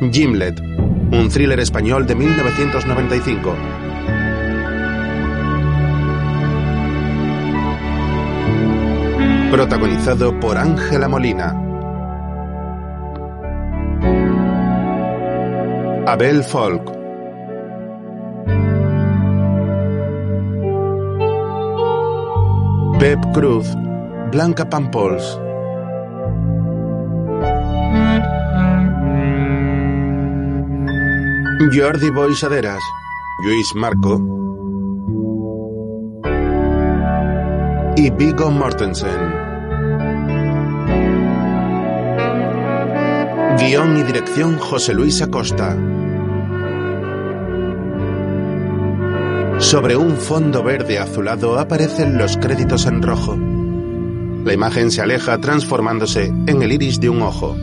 Gimlet, un thriller español de 1995. Protagonizado por Ángela Molina. Abel Folk. Pep Cruz, Blanca Pampols. Jordi Boixaderas, Luis Marco y Viggo Mortensen. Guión y dirección José Luis Acosta. Sobre un fondo verde azulado aparecen los créditos en rojo. La imagen se aleja transformándose en el iris de un ojo.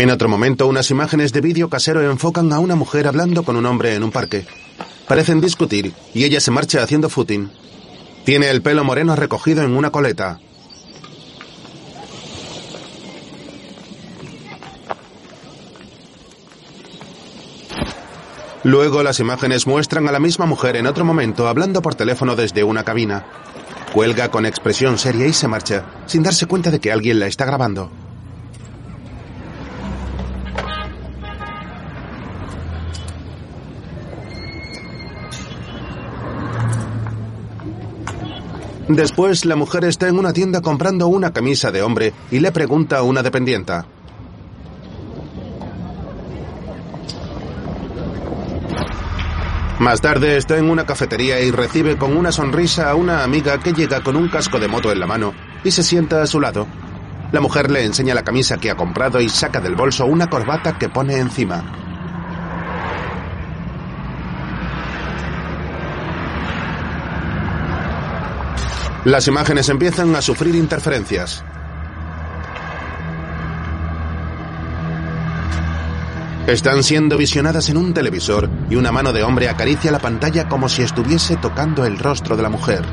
En otro momento, unas imágenes de vídeo casero enfocan a una mujer hablando con un hombre en un parque. Parecen discutir y ella se marcha haciendo footing. Tiene el pelo moreno recogido en una coleta. Luego las imágenes muestran a la misma mujer en otro momento hablando por teléfono desde una cabina. Cuelga con expresión seria y se marcha, sin darse cuenta de que alguien la está grabando. Después, la mujer está en una tienda comprando una camisa de hombre y le pregunta a una dependienta. Más tarde está en una cafetería y recibe con una sonrisa a una amiga que llega con un casco de moto en la mano y se sienta a su lado. La mujer le enseña la camisa que ha comprado y saca del bolso una corbata que pone encima. Las imágenes empiezan a sufrir interferencias. Están siendo visionadas en un televisor y una mano de hombre acaricia la pantalla como si estuviese tocando el rostro de la mujer.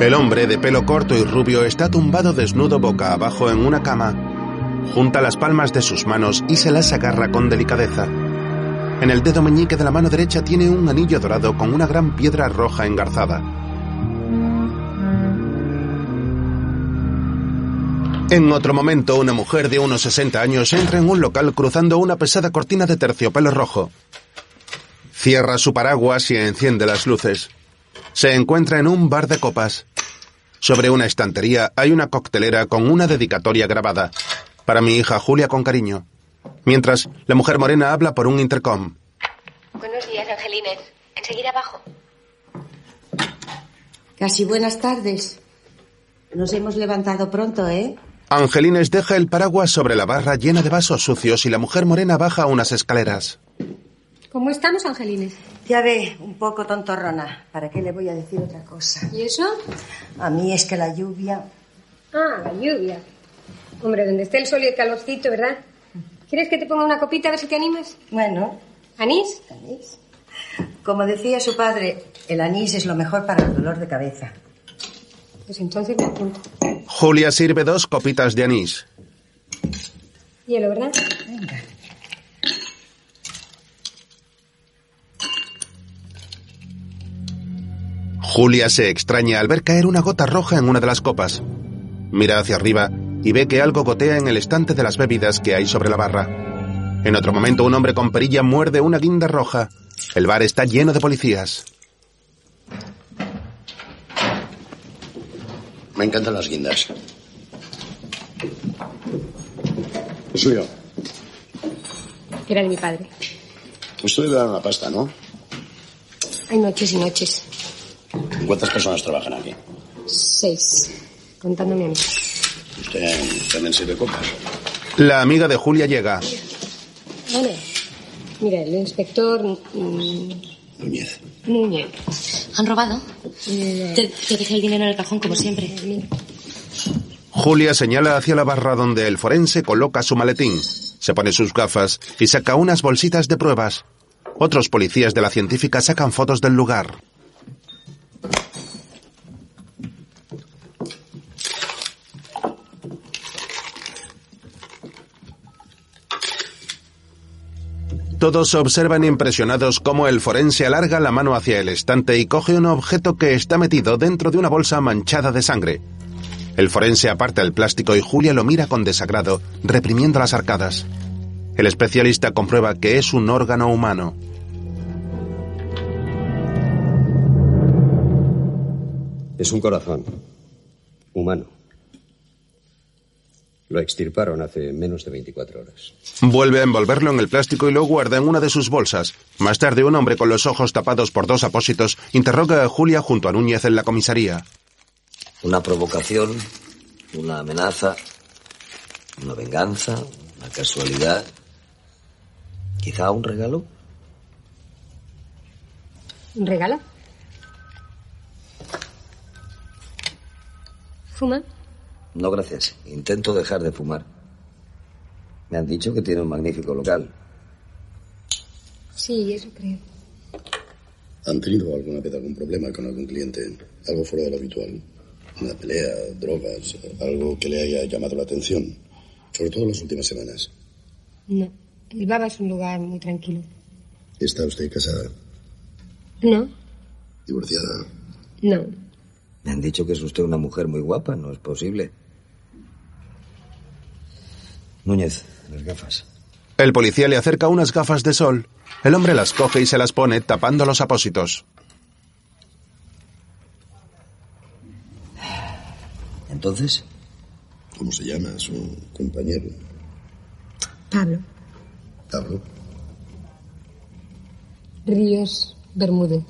El hombre de pelo corto y rubio está tumbado desnudo boca abajo en una cama. Junta las palmas de sus manos y se las agarra con delicadeza. En el dedo meñique de la mano derecha tiene un anillo dorado con una gran piedra roja engarzada. En otro momento, una mujer de unos 60 años entra en un local cruzando una pesada cortina de terciopelo rojo. Cierra su paraguas y enciende las luces. Se encuentra en un bar de copas. Sobre una estantería hay una coctelera con una dedicatoria grabada. Para mi hija Julia con cariño. Mientras, la mujer morena habla por un intercom. Buenos días, Angelines. Enseguida abajo. Casi buenas tardes. Nos hemos levantado pronto, ¿eh? Angelines deja el paraguas sobre la barra llena de vasos sucios y la mujer morena baja unas escaleras. ¿Cómo estamos, Angelines? Ya ve, un poco tontorrona. ¿Para qué le voy a decir otra cosa? ¿Y eso? A mí es que la lluvia... Ah, la lluvia. Hombre, donde esté el sol y el calorcito, ¿verdad? ¿Quieres que te ponga una copita a ver si te animas? Bueno, ¿Anís? anís. Como decía su padre, el anís es lo mejor para el dolor de cabeza. Pues entonces me apunto. Julia sirve dos copitas de anís. Hielo, ¿verdad? Venga. Julia se extraña al ver caer una gota roja en una de las copas. Mira hacia arriba y ve que algo gotea en el estante de las bebidas que hay sobre la barra. En otro momento, un hombre con perilla muerde una guinda roja. El bar está lleno de policías. Me encantan las guindas. Es suyo. Era de mi padre. Esto debe dar una pasta, ¿no? Hay noches y noches. ¿Cuántas personas trabajan aquí? Seis. Contándome a mí. ¿Usted también sirve copas? La amiga de Julia llega. Vale. Mira, el inspector mm, Núñez. Núñez. ¿Han robado? Eh, Te, te dejé el dinero en el cajón como siempre. Julia señala hacia la barra donde el forense coloca su maletín. Se pone sus gafas y saca unas bolsitas de pruebas. Otros policías de la científica sacan fotos del lugar. Todos observan impresionados cómo el forense alarga la mano hacia el estante y coge un objeto que está metido dentro de una bolsa manchada de sangre. El forense aparta el plástico y Julia lo mira con desagrado, reprimiendo las arcadas. El especialista comprueba que es un órgano humano. Es un corazón. Humano. Lo extirparon hace menos de 24 horas. Vuelve a envolverlo en el plástico y lo guarda en una de sus bolsas. Más tarde, un hombre con los ojos tapados por dos apósitos interroga a Julia junto a Núñez en la comisaría. Una provocación, una amenaza, una venganza, una casualidad. Quizá un regalo. ¿Un regalo? ¿Fuma? No, gracias. Intento dejar de fumar. Me han dicho que tiene un magnífico local. Sí, eso creo. ¿Han tenido alguna vez algún problema con algún cliente? Algo fuera de lo habitual. Una pelea, drogas, algo que le haya llamado la atención. Sobre todo en las últimas semanas. No. El Baba es un lugar muy tranquilo. ¿Está usted casada? No, ¿Divorciada? no. Me han dicho que es usted una mujer muy guapa. No es posible. Núñez, las gafas. El policía le acerca unas gafas de sol. El hombre las coge y se las pone tapando los apósitos. Entonces, ¿Cómo se llama su compañero? Pablo. Pablo. Ríos Bermúdez.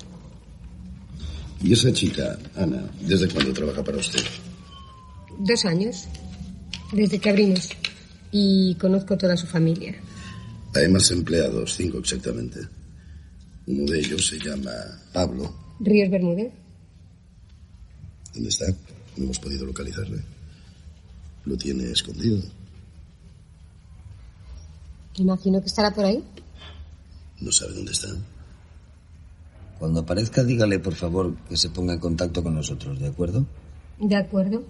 ¿Y esa chica, Ana, desde cuándo trabaja para usted? Dos años. Desde que abrimos. Y conozco toda su familia. Hay más empleados, cinco exactamente. Uno de ellos se llama Pablo. Ríos Bermúdez. ¿Dónde está? No hemos podido localizarle. Lo tiene escondido. Imagino que estará por ahí. No sabe dónde está. cuando aparezca, dígale, por favor, que se ponga en contacto con nosotros, ¿de acuerdo? De acuerdo.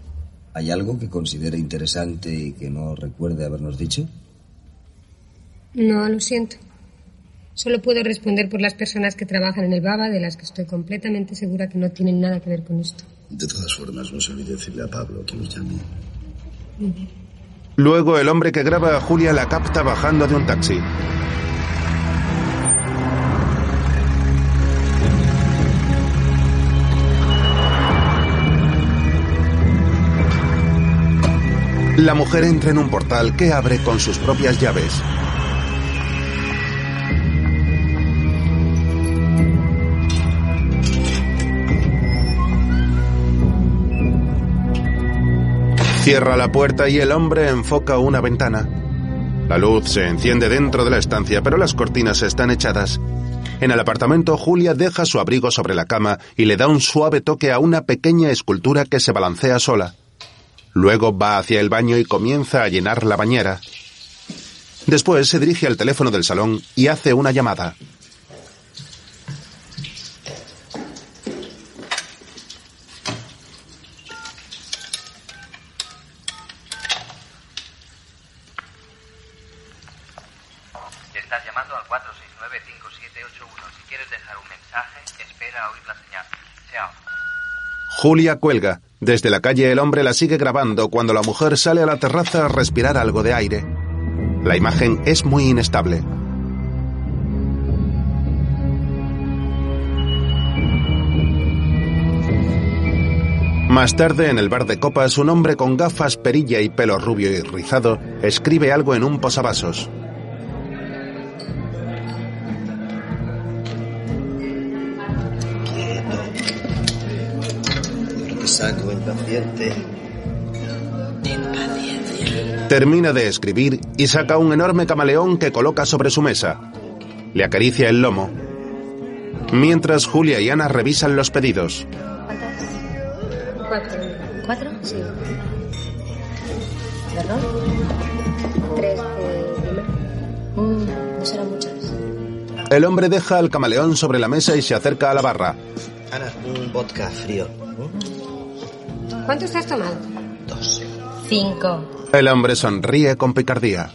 ¿Hay algo que considere interesante y que no recuerde habernos dicho? No, lo siento. Solo puedo responder por las personas que trabajan en el Baba, de las que estoy completamente segura que no tienen nada que ver con esto. De todas formas, no se olvide decirle a Pablo que nos llame. Luego el hombre que graba a Julia la capta bajando de un taxi. La mujer entra en un portal que abre con sus propias llaves. Cierra la puerta y el hombre enfoca una ventana. La luz se enciende dentro de la estancia, pero las cortinas están echadas. En el apartamento, Julia deja su abrigo sobre la cama y le da un suave toque a una pequeña escultura que se balancea sola. Luego va hacia el baño y comienza a llenar la bañera. Después se dirige al teléfono del salón y hace una llamada. Estás llamando al 469-5781. Si quieres dejar un mensaje, espera a oír la señal. Chao. Julia cuelga. Desde la calle el hombre la sigue grabando cuando la mujer sale a la terraza a respirar algo de aire. La imagen es muy inestable. Más tarde, en el bar de copas, un hombre con gafas, perilla y pelo rubio y rizado escribe algo en un posavasos. Saco impaciente. Termina de escribir y saca un enorme camaleón que coloca sobre su mesa. Le acaricia el lomo. Mientras Julia y Ana revisan los pedidos. Cuatro. ¿Cuatro? Sí. ¿Perdón? Tres de lima. Mm, no serán muchas. El hombre deja al camaleón sobre la mesa y se acerca a la barra. Ana, un vodka frío. ¿Cuántos has tomado? Dos. Cinco. El hombre sonríe con picardía.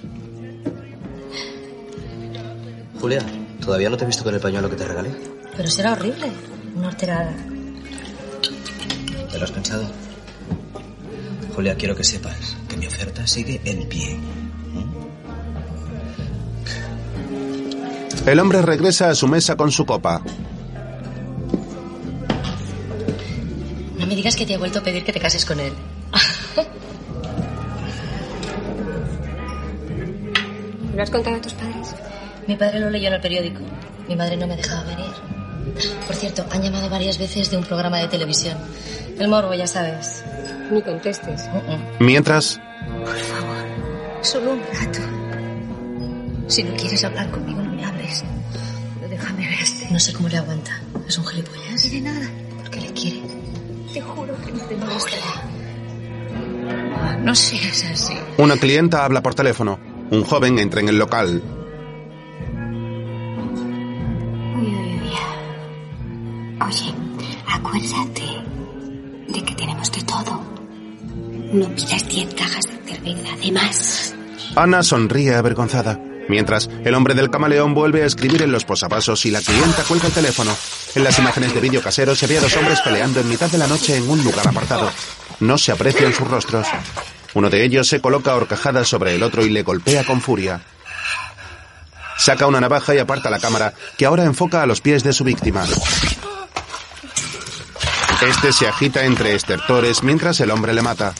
Julia, ¿todavía no te he visto con el pañuelo que te regalé? Pero será horrible. Una horterada. ¿Te lo has pensado? Julia, quiero que sepas que mi oferta sigue en pie. El hombre regresa a su mesa con su copa. Me digas que te ha vuelto a pedir que te cases con él. ¿Lo has contado a tus padres? Mi padre lo leyó en el periódico. Mi madre no me dejaba venir. Por cierto, han llamado varias veces de un programa de televisión. El morbo, ya sabes. Ni contestes. Mientras, Por favor, solo un rato. Si no quieres hablar conmigo, no me hables. Pero déjame verte. No sé cómo le aguanta. Es un gilipollas. No diré nada. Te juro que no te molestará. No seas así. una clienta habla por teléfono. Un joven entra en el local. Oye, acuérdate de que tenemos de todo. No pidas 10 cajas de cerveza de más. Ana sonríe avergonzada. Mientras, el hombre del camaleón vuelve a escribir en los posavasos y la clienta cuelga el teléfono. En las imágenes de vídeo casero se ve a dos hombres peleando en mitad de la noche en un lugar apartado. No se aprecian sus rostros. Uno de ellos se coloca horcajadas sobre el otro y le golpea con furia. Saca una navaja y aparta la cámara, que ahora enfoca a los pies de su víctima. Este se agita entre estertores mientras el hombre le mata.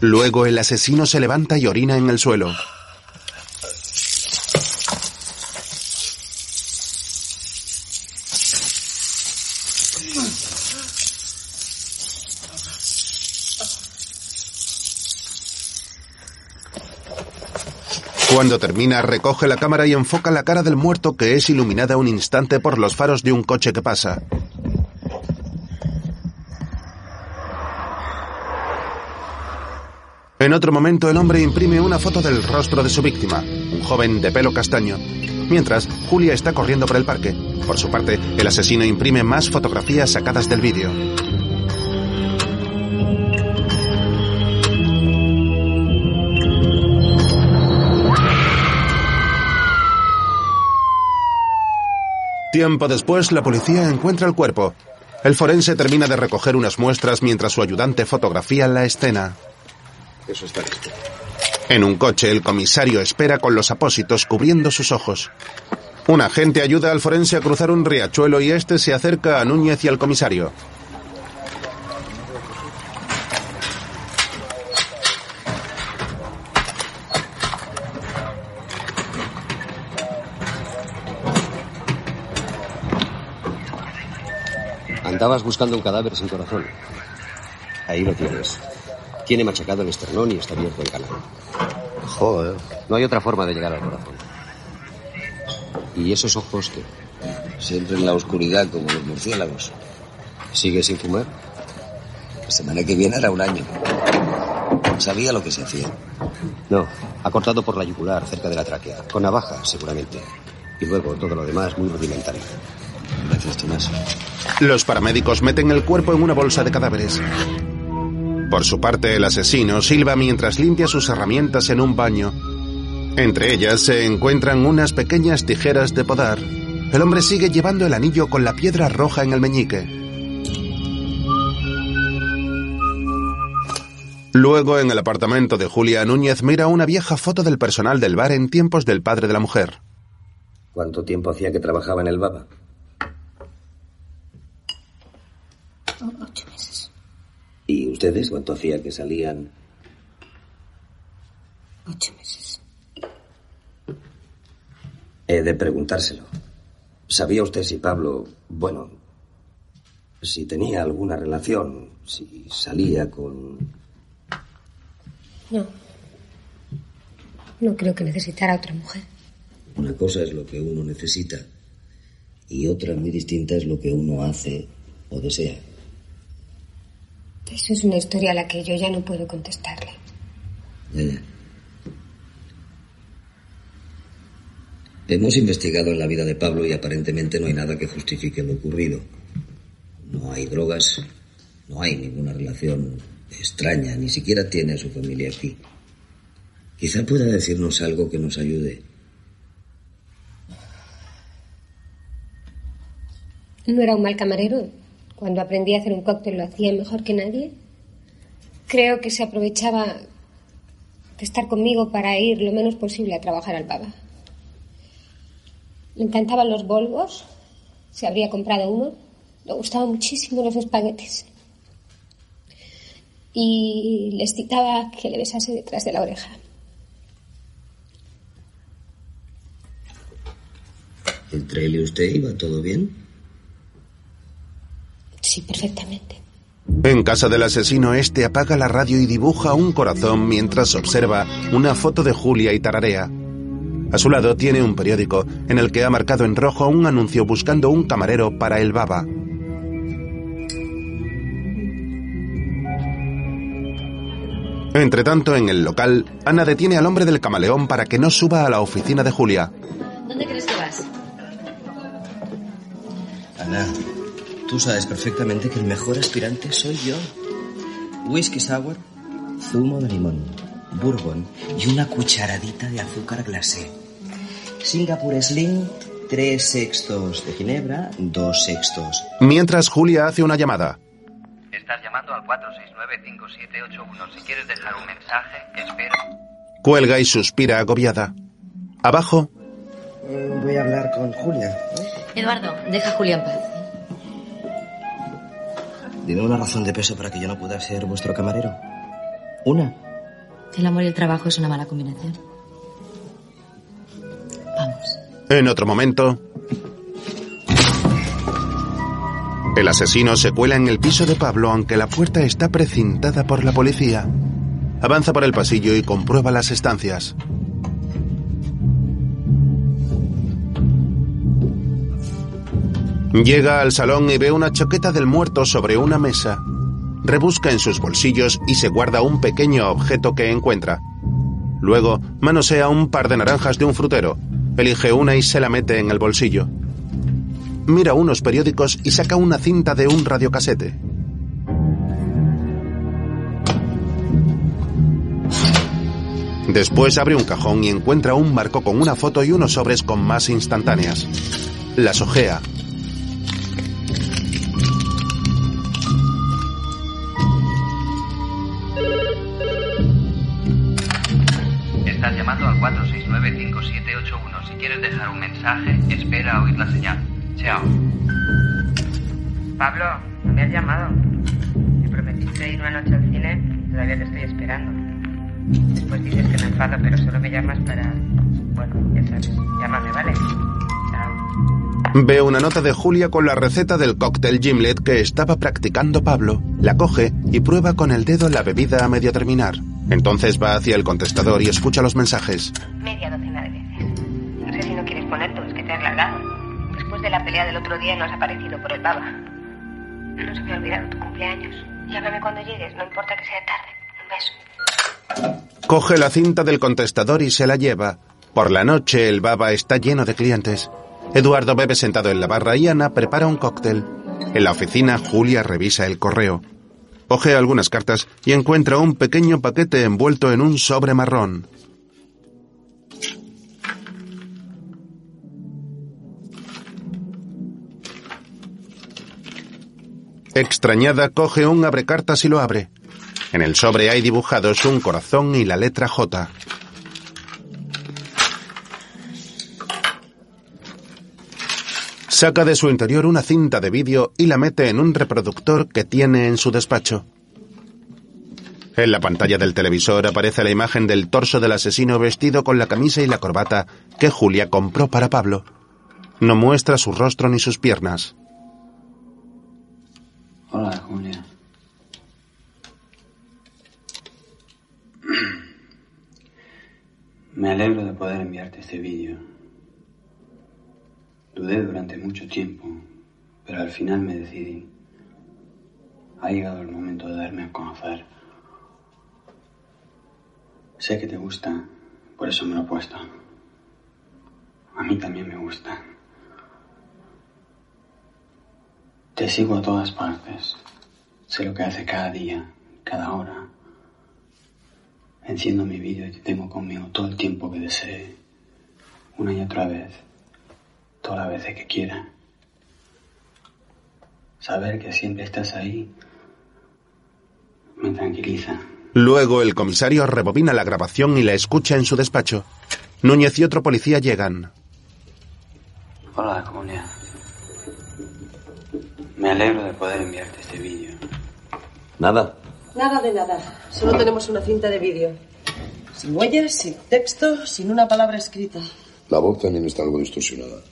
Luego el asesino se levanta y orina en el suelo. Cuando termina, recoge la cámara y enfoca la cara del muerto que es iluminada un instante por los faros de un coche que pasa. En otro momento, el hombre imprime una foto del rostro de su víctima, un joven de pelo castaño. Mientras, Julia está corriendo por el parque. Por su parte, el asesino imprime más fotografías sacadas del vídeo. Tiempo después, la policía encuentra el cuerpo. El forense termina de recoger unas muestras mientras su ayudante fotografía la escena. Eso está listo. En un coche, el comisario espera con los apósitos cubriendo sus ojos. Un agente ayuda al forense a cruzar un riachuelo y este se acerca a Núñez y al comisario. Andabas buscando un cadáver sin corazón. Ahí lo tienes. Tiene machacado el esternón y está abierto el canal. Joder. No hay otra forma de llegar al corazón. ¿Y esos ojos qué? Siempre en la oscuridad como los murciélagos. ¿Sigue sin fumar? La semana que viene era un año. Sabía lo que se hacía. No, ha cortado por la yugular, cerca de la tráquea. Con navaja, seguramente. Y luego todo lo demás muy rudimentario. Gracias, Tomás. Los paramédicos meten el cuerpo en una bolsa de cadáveres. Por su parte, el asesino silba mientras limpia sus herramientas en un baño. Entre ellas se encuentran unas pequeñas tijeras de podar. El hombre sigue llevando el anillo con la piedra roja en el meñique. Luego, en el apartamento de Julia Núñez, mira una vieja foto del personal del bar en tiempos del padre de la mujer. ¿Cuánto tiempo hacía que trabajaba en el Baba? Ocho meses. ¿Y ustedes cuánto hacía que salían? Ocho meses. He de preguntárselo. ¿Sabía usted si Pablo, bueno, si tenía alguna relación, si salía con... No. No creo que necesitara otra mujer. Una cosa es lo que uno necesita y otra muy distinta es lo que uno hace o desea. Eso es una historia a la que yo ya no puedo contestarle. Ya, ya. Hemos investigado en la vida de Pablo y aparentemente no hay nada que justifique lo ocurrido. No hay drogas, no hay ninguna relación extraña, ni siquiera tiene a su familia aquí. Quizá pueda decirnos algo que nos ayude. No era un mal camarero. Cuando aprendí a hacer un cóctel lo hacía mejor que nadie. Creo que se aprovechaba de estar conmigo para ir lo menos posible a trabajar al baba. Le encantaban los Volvos. Se habría comprado uno. Le gustaban muchísimo los espaguetes. Y le excitaba que le besase detrás de la oreja. ¿Entre él y usted iba todo bien? Sí, perfectamente. En casa del asesino, este apaga la radio y dibuja un corazón mientras observa una foto de Julia y tararea. A su lado tiene un periódico en el que ha marcado en rojo un anuncio buscando un camarero para el baba. Entre tanto, en el local, Ana detiene al hombre del camaleón para que no suba a la oficina de Julia. ¿Dónde crees que vas? Ana, tú sabes perfectamente que el mejor aspirante soy yo. Whisky sour, zumo de limón, bourbon y una cucharadita de azúcar glacé. Singapur Slim, tres sextos de ginebra, dos sextos. Mientras Julia hace una llamada. Estás llamando al 469-5781. Si quieres dejar un mensaje, espera. Cuelga y suspira agobiada. Abajo, Voy a hablar con Julia. Eduardo, deja a Julia en paz. Dime una razón de peso para que yo no pueda ser vuestro camarero. Una. El amor y el trabajo es una mala combinación. Vamos. En otro momento, el asesino se cuela en el piso de Pablo aunque la puerta está precintada por la policía. Avanza por el pasillo y comprueba las estancias. Llega al salón y ve una chaqueta del muerto sobre una mesa. Rebusca en sus bolsillos y se guarda un pequeño objeto que encuentra. Luego manosea un par de naranjas de un frutero. Elige una y se la mete en el bolsillo. Mira unos periódicos y saca una cinta de un radiocasete. Después abre un cajón y encuentra un marco con una foto y unos sobres con más instantáneas. Las ojea. Quieres dejar un mensaje, espera a oír la señal. Chao. Pablo, ¿no me has llamado? Me prometiste ir una noche al cine, todavía te estoy esperando. Después dices que me enfado, pero solo me llamas para... Bueno, ya sabes, llámame, ¿vale? Chao. Ve una nota de Julia con la receta del cóctel Gimlet que estaba practicando Pablo. La coge y prueba con el dedo la bebida a medio terminar. Entonces va hacia el contestador y escucha los mensajes. Media es que te has largado. Después de la pelea del otro día no has aparecido por el baba. No se me ha olvidado tu cumpleaños. Llámame cuando llegues, no importa que sea tarde. Un beso. Coge la cinta del contestador y se la lleva. Por la noche el baba está lleno de clientes. Eduardo bebe sentado en la barra y Ana prepara un cóctel. En la oficina, Julia revisa el correo. Ojea algunas cartas y encuentra un pequeño paquete envuelto en un sobre marrón. Extrañada, coge un abrecartas y lo abre. En el sobre hay dibujados un corazón y la letra J. Saca de su interior una cinta de vídeo y la mete en un reproductor que tiene en su despacho. En la pantalla del televisor aparece la imagen del torso del asesino vestido con la camisa y la corbata que Julia compró para Pablo. No muestra su rostro ni sus piernas. Hola, Julia. Me alegro de poder enviarte este vídeo. Dudé durante mucho tiempo, pero al final me decidí. Ha llegado el momento de darme a conocer. Sé que te gusta, por eso me lo he puesto. A mí también me gusta. Te sigo a todas partes. Sé lo que hace cada día, cada hora. Enciendo mi vídeo y te tengo conmigo todo el tiempo que desee. Una y otra vez. Todas las veces que quiera. Saber que siempre estás ahí me tranquiliza. Luego el comisario rebobina la grabación y la escucha en su despacho. Núñez y otro policía llegan. Hola, comunidad. Me alegro de poder enviarte este vídeo. Nada. Nada de nada. Solo tenemos una cinta de vídeo. Sin huellas, sin texto, sin una palabra escrita. La voz también está algo distorsionada.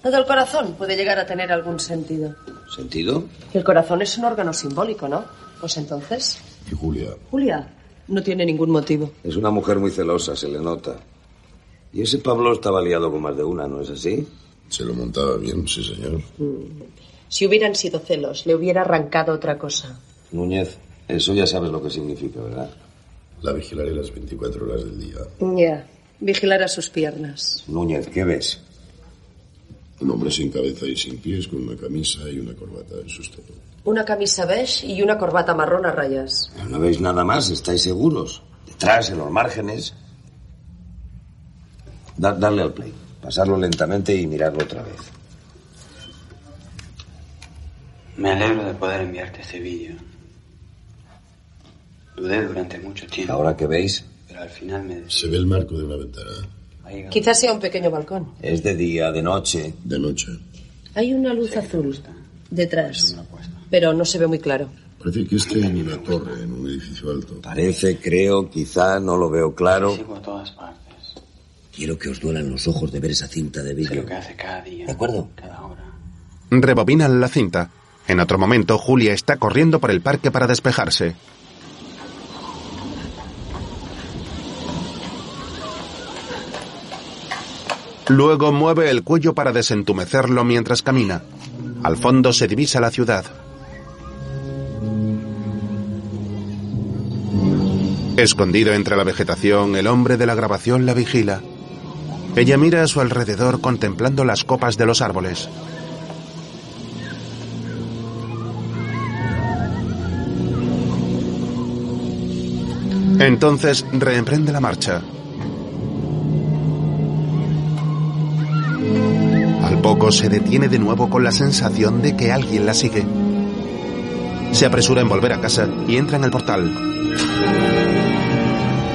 Todo el corazón puede llegar a tener algún sentido. ¿Sentido? El corazón es un órgano simbólico, ¿no? Pues entonces. ¿Y Julia? Julia no tiene ningún motivo. Es una mujer muy celosa, se le nota. Y ese Pablo estaba liado con más de una, ¿no es así? Se lo montaba bien, sí, señor. Mm. Si hubieran sido celos, le hubiera arrancado otra cosa. Núñez, eso ya sabes lo que significa, ¿verdad? La vigilaré las 24 horas del día. Ya. Vigilar a sus piernas. Núñez, ¿qué ves? Un hombre sin cabeza y sin pies con una camisa y una corbata en sustento. Una camisa beige y una corbata marrón a rayas. No veis nada más, estáis seguros. Detrás, en los márgenes. Da- darle al play. Pasarlo lentamente y mirarlo otra vez. Me alegro de poder enviarte este vídeo. Dudé durante mucho tiempo. Ahora que veis, Pero al final me decidí. Se ve el marco de una ventana. Quizás sea un pequeño balcón. es de día, de noche. De noche. Hay una luz azul detrás, pero no se ve muy claro. Parece que esté en una torre, en un edificio alto. Parece, creo, quizá, no lo veo claro. Sigo a todas partes. Quiero que os duelan los ojos de ver esa cinta de Sé vídeo. lo que hace cada día. ¿De acuerdo? Cada hora. Rebobinan la cinta. En otro momento, Julia está corriendo por el parque para despejarse. Luego mueve el cuello para desentumecerlo mientras camina. Al fondo se divisa la ciudad. Escondido entre la vegetación, el hombre de la grabación la vigila. Ella mira a su alrededor contemplando las copas de los árboles. Entonces reemprende la marcha. Al poco se detiene de nuevo con la sensación de que alguien la sigue. Se apresura en volver a casa y entra en el portal.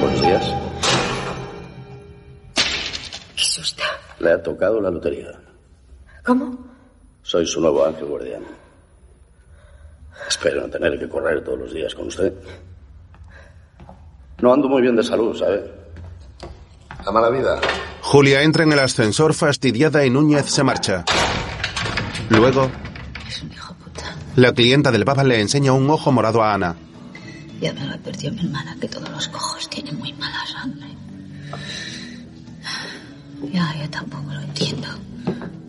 Buenos días. Qué susto. Le ha tocado la lotería. ¿Cómo? Soy su nuevo ángel guardián. Espero no tener que correr todos los días con usted. No ando muy bien de salud, ¿sabe? La mala vida. Julia entra en el ascensor fastidiada y Núñez se marcha. Luego, Es un hijo puta. la clienta del Baba le enseña un ojo morado a Ana. Ya me lo advirtió mi hermana que todos los cojos tienen muy mala sangre. Ya, yo tampoco lo entiendo.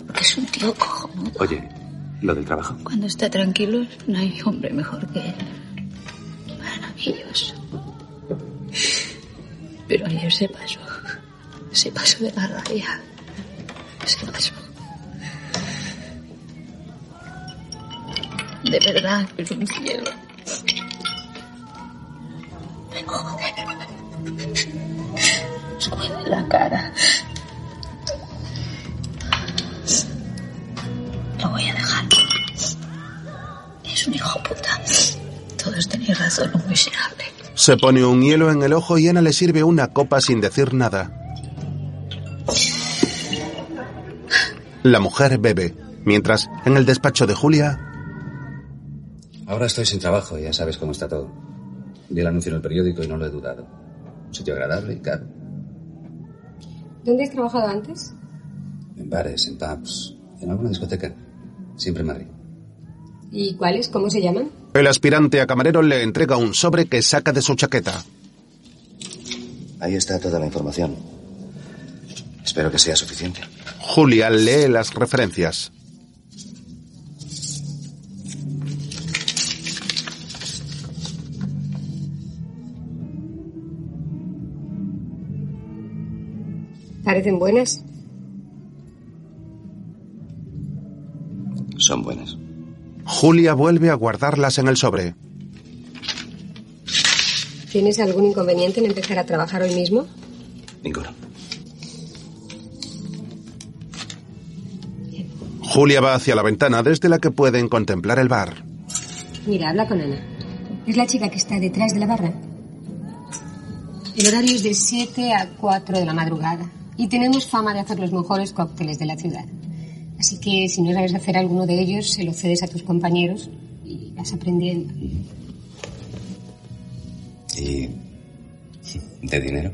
Porque es un tío cojonudo. Oye, lo del trabajo. Cuando está tranquilo, no hay hombre mejor que él. Maravilloso. Pero ayer se pasó. Se pasó de la raya. Se pasó. De verdad, es un cielo. Se mueve la cara. Lo voy a dejar. Es un hijo puta. Todos tenéis razón, un miserable. Se pone un hielo en el ojo y Ana le sirve una copa sin decir nada. La mujer bebe, mientras en el despacho de Julia, Ahora estoy sin trabajo, ya sabes cómo está todo. Vi el anuncio en el periódico y no lo he dudado. Un sitio agradable y caro. ¿Dónde has trabajado antes? En bares, en pubs, en alguna discoteca. Siempre en Madrid. ¿Y cuáles? ¿Cómo se llaman? El aspirante a camarero le entrega un sobre que saca de su chaqueta. Ahí está toda la información. Espero que sea suficiente. Julia lee las referencias. ¿Parecen buenas? Son buenas. Julia vuelve a guardarlas en el sobre. ¿Tienes algún inconveniente en empezar a trabajar hoy mismo? Ninguno. Julia va hacia la ventana desde la que pueden contemplar el bar. Mira, habla con Ana. Es la chica que está detrás de la barra. El horario es de 7 a 4 de la madrugada. Y tenemos fama de hacer los mejores cócteles de la ciudad. Así que si no sabes hacer alguno de ellos, se lo cedes a tus compañeros y vas aprendiendo. ¿Y de dinero?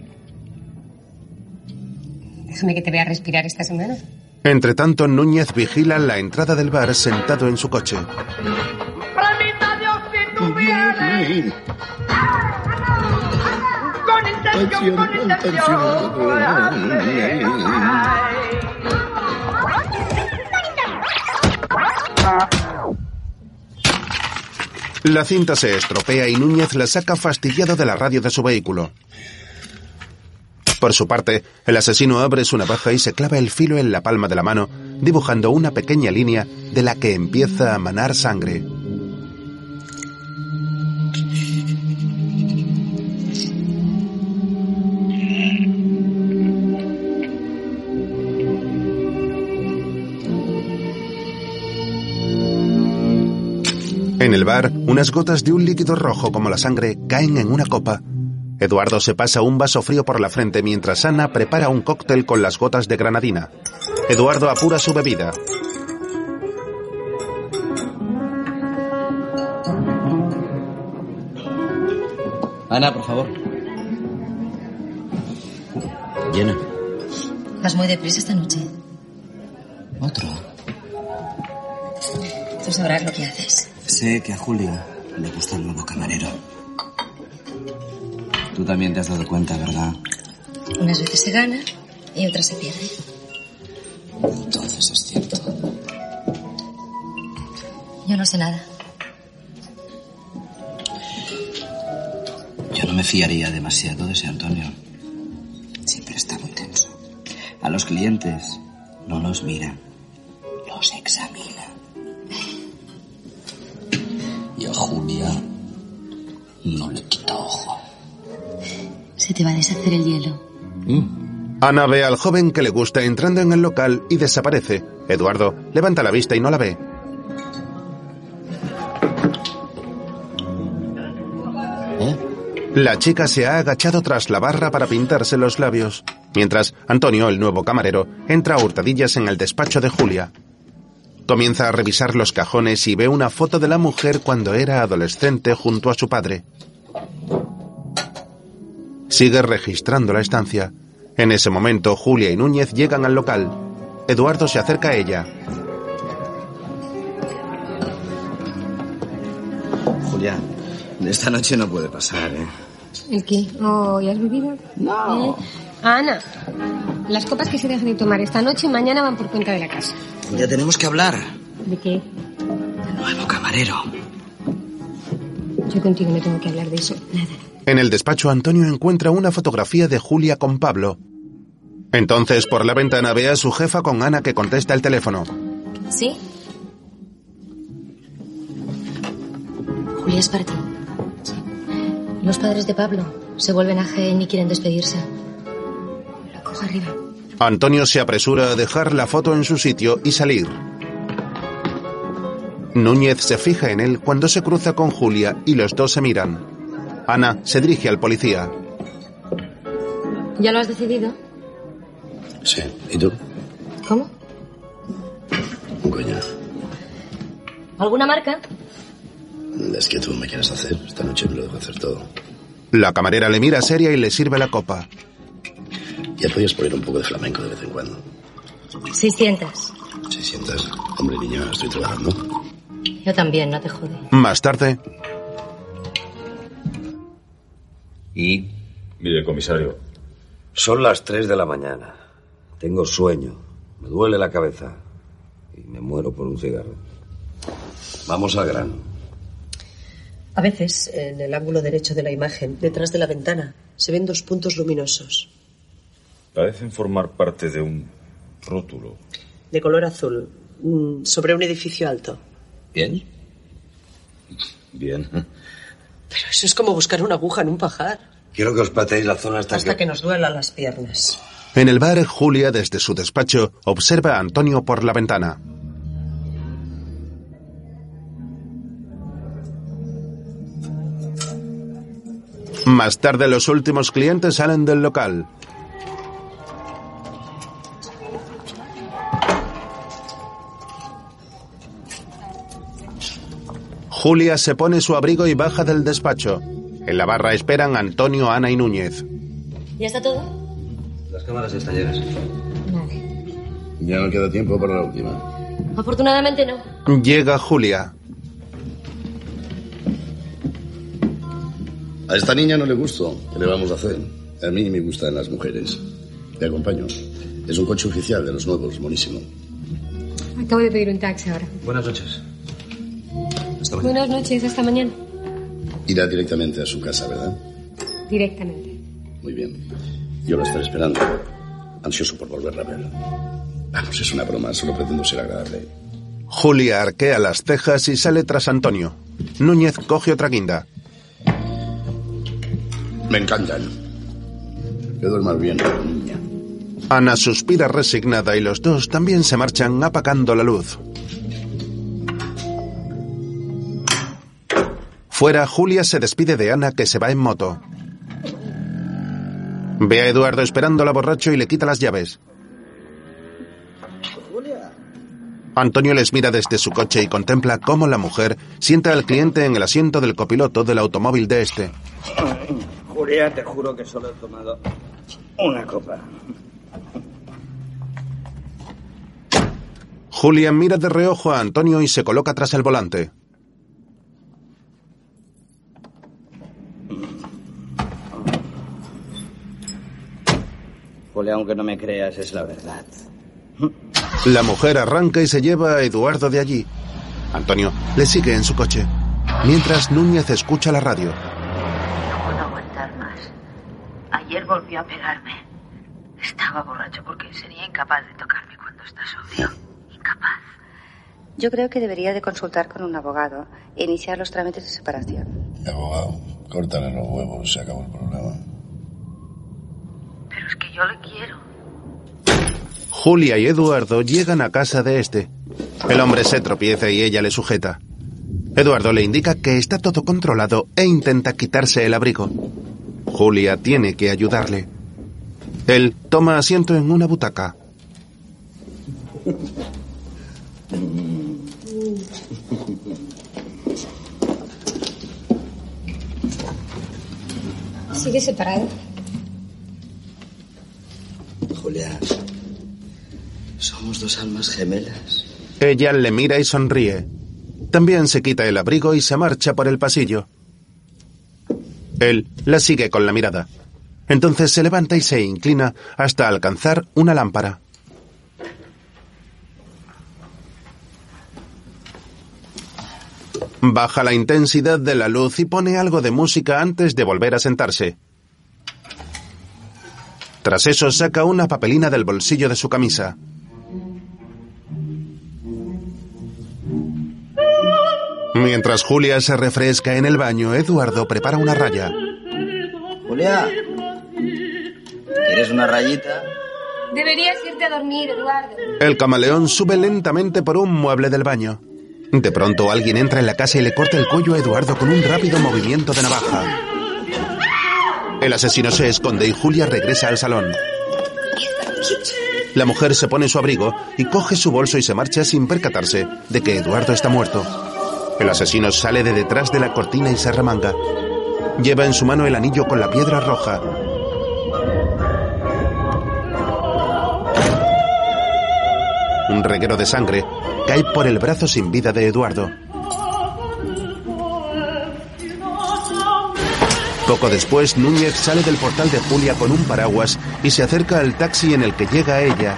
Déjame que te vea respirar esta semana. Entre tanto, Núñez vigila la entrada del bar sentado en su coche. Con intención, con La cinta se estropea y Núñez la saca fastidiado de la radio de su vehículo. Por su parte, el asesino abre su navaja y se clava el filo en la palma de la mano, dibujando una pequeña línea de la que empieza a manar sangre. En el bar, unas gotas de un líquido rojo como la sangre caen en una copa. Eduardo se pasa un vaso frío por la frente mientras Ana prepara un cóctel con las gotas de granadina. Eduardo apura su bebida. Ana, por favor. Llena. Vas muy deprisa esta noche. Otro. Tú sabrás lo que haces. Sé que a Julia le gusta el nuevo camarero. Tú también te has dado cuenta, ¿verdad? Unas veces se gana y otras se pierde. Entonces es cierto. Yo no sé nada. Yo no me fiaría demasiado de ese Antonio. Siempre está muy tenso. A los clientes no los mira, los examina. Y a Julia no le quita ojo. Se te va a deshacer el hielo. Ana ve al joven que le gusta entrando en el local y desaparece. Eduardo levanta la vista y no la ve. La chica se ha agachado tras la barra para pintarse los labios, mientras Antonio, el nuevo camarero, entra a hurtadillas en el despacho de Julia. Comienza a revisar los cajones y ve una foto de la mujer cuando era adolescente junto a su padre. Sigue registrando la estancia. En ese momento, Julia y Núñez llegan al local. Eduardo se acerca a ella. Julia, esta noche no puede pasar, ¿eh? ¿El qué? Oh, ¿ya has bebido? No. ¿Eh? Ana, las copas que se dejan de tomar esta noche mañana van por cuenta de la casa. Ya tenemos que hablar. ¿De qué? Nuevo camarero. Yo contigo no tengo que hablar de eso. Nada. En el despacho, Antonio encuentra una fotografía de Julia con Pablo. Entonces, por la ventana ve a su jefa con Ana que contesta el teléfono. ¿Sí? Julia, es para ti. Los padres de Pablo se vuelven a Jaén y quieren despedirse. Arriba. Antonio se apresura a dejar la foto en su sitio y salir. Núñez se fija en él cuando se cruza con Julia y los dos se miran. Ana se dirige al policía. ¿Ya lo has decidido? Sí. ¿Y tú? ¿Cómo? Un coño. ¿Alguna marca? Es que tú me quieres hacer. Esta noche me lo dejo hacer todo. La camarera le mira seria y le sirve la copa. Ya podías poner un poco de flamenco de vez en cuando. 600. Si sientas, hombre, niña, estoy trabajando. Yo también, no te jode. Más tarde, ¿Y? Mire, comisario. Son las 3 de la mañana. Tengo sueño, me duele la cabeza y me muero por un cigarro. Vamos al grano. A veces, en el ángulo derecho de la imagen, detrás de la ventana, se ven dos puntos luminosos, Parecen formar parte de un rótulo. de color azul, mm, sobre un edificio alto. ¿Bien? Bien. Pero eso es como buscar una aguja en un pajar. Quiero que os pateéis la zona hasta, Hasta que... que nos duelan las piernas. En el bar, Julia, desde su despacho, observa a Antonio por la ventana. Más tarde, los últimos clientes salen del local. Julia se pone su abrigo y baja del despacho. En la barra esperan Antonio, Ana y Núñez. ¿Ya está todo? Las cámaras están llenas. Ya no queda tiempo para la última. Afortunadamente no. Llega Julia. A esta niña no le gusto. ¿Qué le vamos a hacer? A mí me gustan las mujeres. Te acompaño. Es un coche oficial de los nuevos, monísimo. Acabo de pedir un taxi ahora. Buenas noches. Buenas noches, hasta mañana. Irá directamente a su casa, ¿verdad? Directamente. Muy bien. Yo lo estaré esperando. Ansioso por volverla a ver. Vamos, es una broma. Solo pretendo ser agradable. Julia arquea las cejas y sale tras Antonio. Núñez coge otra guinda. Me encantan. Que duermas bien, niña. Ana suspira resignada y los dos también se marchan apagando la luz. Fuera, Julia se despide de Ana que se va en moto. Ve a Eduardo esperándola borracho y le quita las llaves. Antonio les mira desde su coche y contempla cómo la mujer sienta al cliente en el asiento del copiloto del automóvil de este. Julia, te juro que solo he tomado una copa. Julia mira de reojo a Antonio y se coloca tras el volante. Julia, aunque no me creas, es la verdad. La mujer arranca y se lleva a Eduardo de allí. Antonio le sigue en su coche, mientras Núñez escucha la radio. No puedo aguantar más. Ayer volvió a pegarme. Estaba borracho porque sería incapaz de tocarme cuando está sobrio. Incapaz. Yo creo que debería de consultar con un abogado e iniciar los trámites de separación. Abogado, córtale los huevos. Se acabó el programa. Es que yo le quiero. Julia y Eduardo llegan a casa de este. El hombre se tropieza y ella le sujeta. Eduardo le indica que está todo controlado e intenta quitarse el abrigo. Julia tiene que ayudarle. Él toma asiento en una butaca. ¿Sigue separado? Julia, somos dos almas gemelas. Ella le mira y sonríe. También se quita el abrigo y se marcha por el pasillo. Él la sigue con la mirada. Entonces se levanta y se inclina hasta alcanzar una lámpara. Baja la intensidad de la luz y pone algo de música antes de volver a sentarse. Tras eso saca una papelina del bolsillo de su camisa. Mientras Julia se refresca en el baño, Eduardo prepara una raya. Julia, ¿quieres una rayita? Deberías irte a dormir, Eduardo. El camaleón sube lentamente por un mueble del baño. De pronto alguien entra en la casa y le corta el cuello a Eduardo con un rápido movimiento de navaja. El asesino se esconde y Julia regresa al salón. La mujer se pone su abrigo y coge su bolso y se marcha sin percatarse de que Eduardo está muerto. El asesino sale de detrás de la cortina y se remanga. Lleva en su mano el anillo con la piedra roja. Un reguero de sangre cae por el brazo sin vida de Eduardo. Poco después, Núñez sale del portal de Julia con un paraguas y se acerca al taxi en el que llega ella.